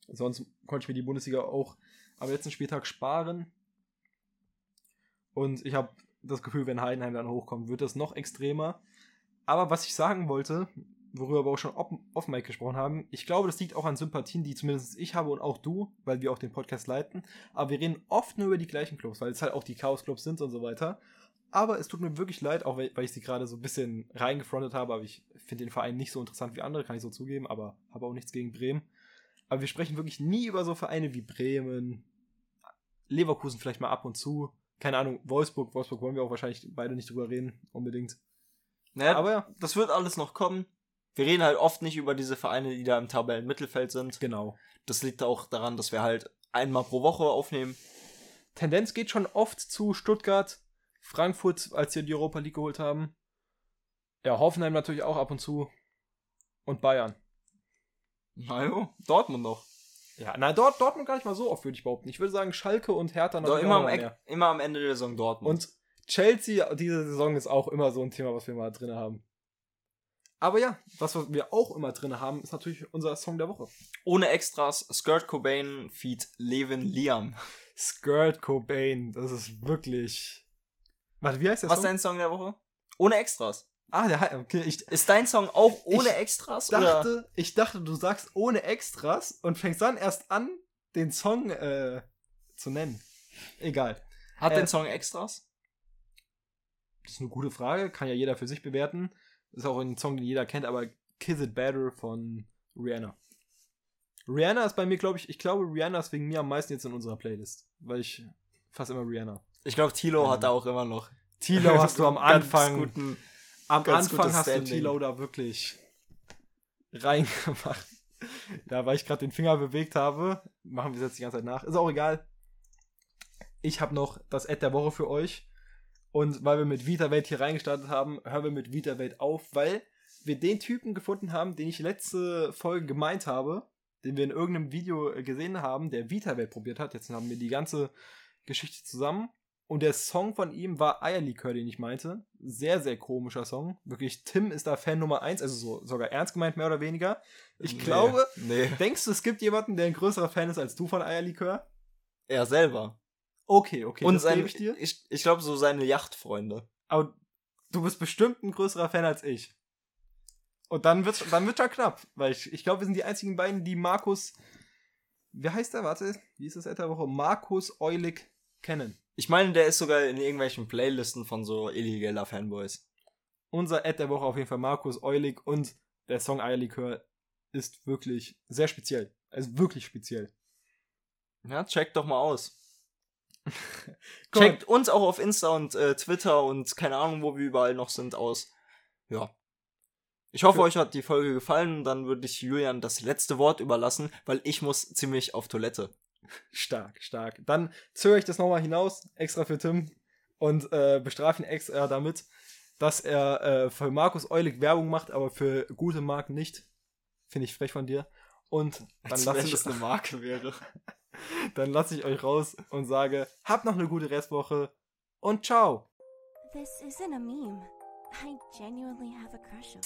Sonst konnte ich mir die Bundesliga auch am letzten Spieltag sparen. Und ich habe das Gefühl, wenn Heidenheim dann hochkommt, wird das noch extremer. Aber was ich sagen wollte, worüber wir auch schon offen, offen Mic gesprochen haben, ich glaube, das liegt auch an Sympathien, die zumindest ich habe und auch du, weil wir auch den Podcast leiten. Aber wir reden oft nur über die gleichen Clubs, weil es halt auch die Chaos-Clubs sind und so weiter. Aber es tut mir wirklich leid, auch weil weil ich sie gerade so ein bisschen reingefrontet habe, aber ich finde den Verein nicht so interessant wie andere, kann ich so zugeben, aber habe auch nichts gegen Bremen. Aber wir sprechen wirklich nie über so Vereine wie Bremen, Leverkusen vielleicht mal ab und zu. Keine Ahnung, Wolfsburg, Wolfsburg wollen wir auch wahrscheinlich beide nicht drüber reden, unbedingt. Naja, Aber ja, das wird alles noch kommen. Wir reden halt oft nicht über diese Vereine, die da im Tabellenmittelfeld sind. genau. Das liegt auch daran, dass wir halt einmal pro Woche aufnehmen. Tendenz geht schon oft zu Stuttgart, Frankfurt, als sie die Europa League geholt haben. Ja, Hoffenheim natürlich auch ab und zu. Und Bayern. Na jo, Dortmund noch. Ja, na, dort, Dortmund gar nicht mal so oft, würde ich behaupten. Ich würde sagen, Schalke und Hertha Doch, natürlich immer, auch am, noch immer am Ende der Saison Dortmund. Und Chelsea, diese Saison ist auch immer so ein Thema, was wir mal drin haben. Aber ja, was wir auch immer drin haben, ist natürlich unser Song der Woche. ohne Extras, Skirt Cobain feat Levin Liam. Skirt Cobain, das ist wirklich. Warte, wie heißt der Was ist Song? dein Song der Woche? Ohne Extras. Ah, der. Okay, ich Ist dein Song auch ohne Ich Extras? oder? dachte, ich dachte, du sagst ohne Extras und fängst dann erst an, den Song äh, zu nennen. Egal. Hat äh, dein Song Extras? Das ist eine gute Frage, kann ja jeder für sich bewerten. Ist auch ein Song, den jeder kennt, aber Kiss It Better von Rihanna. Rihanna ist bei mir, glaube ich, ich glaube, Rihanna ist wegen mir am meisten jetzt in unserer Playlist, weil ich fast immer Rihanna. Ich glaube, Tilo ähm, hat da auch immer noch. Tilo hast du am Anfang, Guten, am Anfang hast du Standing. Tilo da wirklich reingemacht. Ja, weil ich gerade den Finger bewegt habe, machen wir es jetzt die ganze Zeit nach. Ist auch egal. Ich habe noch das Ad der Woche für euch. Und weil wir mit VitaWelt hier reingestartet haben, hören wir mit VitaWelt auf, weil wir den Typen gefunden haben, den ich letzte Folge gemeint habe, den wir in irgendeinem Video gesehen haben, der VitaWelt probiert hat. Jetzt haben wir die ganze Geschichte zusammen. Und der Song von ihm war Eierlikör, den ich meinte. Sehr, sehr komischer Song. Wirklich, Tim ist da Fan Nummer eins, also so, sogar ernst gemeint, mehr oder weniger. Ich Nee, glaube, Nee. denkst du, es gibt jemanden, der ein größerer Fan ist als du von Eierlikör? Er selber. Okay, okay, Und das sein, gebe ich dir. ich, ich glaube, so seine Yachtfreunde. Aber du bist bestimmt ein größerer Fan als ich. Und dann wird's, dann wird's schon knapp, weil ich, ich glaube, wir sind die einzigen beiden, die Markus, wie heißt er? Warte, wie ist das der Woche? Markus Eulig kennen. Ich meine, der ist sogar in irgendwelchen Playlisten von so illegaler Fanboys. Unser Ad der Woche auf jeden Fall Markus Eulig und der Song Eierlikör ist wirklich sehr speziell. Also wirklich speziell. Ja, checkt doch mal aus. Checkt uns auch auf Insta und äh, Twitter und keine Ahnung, wo wir überall noch sind, aus. Ja. Ich hoffe, Für- euch hat die Folge gefallen. Dann würde ich Julian das letzte Wort überlassen, weil ich muss ziemlich auf Toilette. Stark, stark. Dann zögere ich das nochmal hinaus, extra für Tim, und äh, bestrafe ihn extra damit, dass er äh, für Markus Eulig Werbung macht, aber für gute Marken nicht. Finde ich frech von dir. Und dann Als lasse wenn ich, das eine Marke wäre. dann lasse ich euch raus und sage, habt noch eine gute Restwoche und ciao. This isn't a meme. I genuinely have a crush on.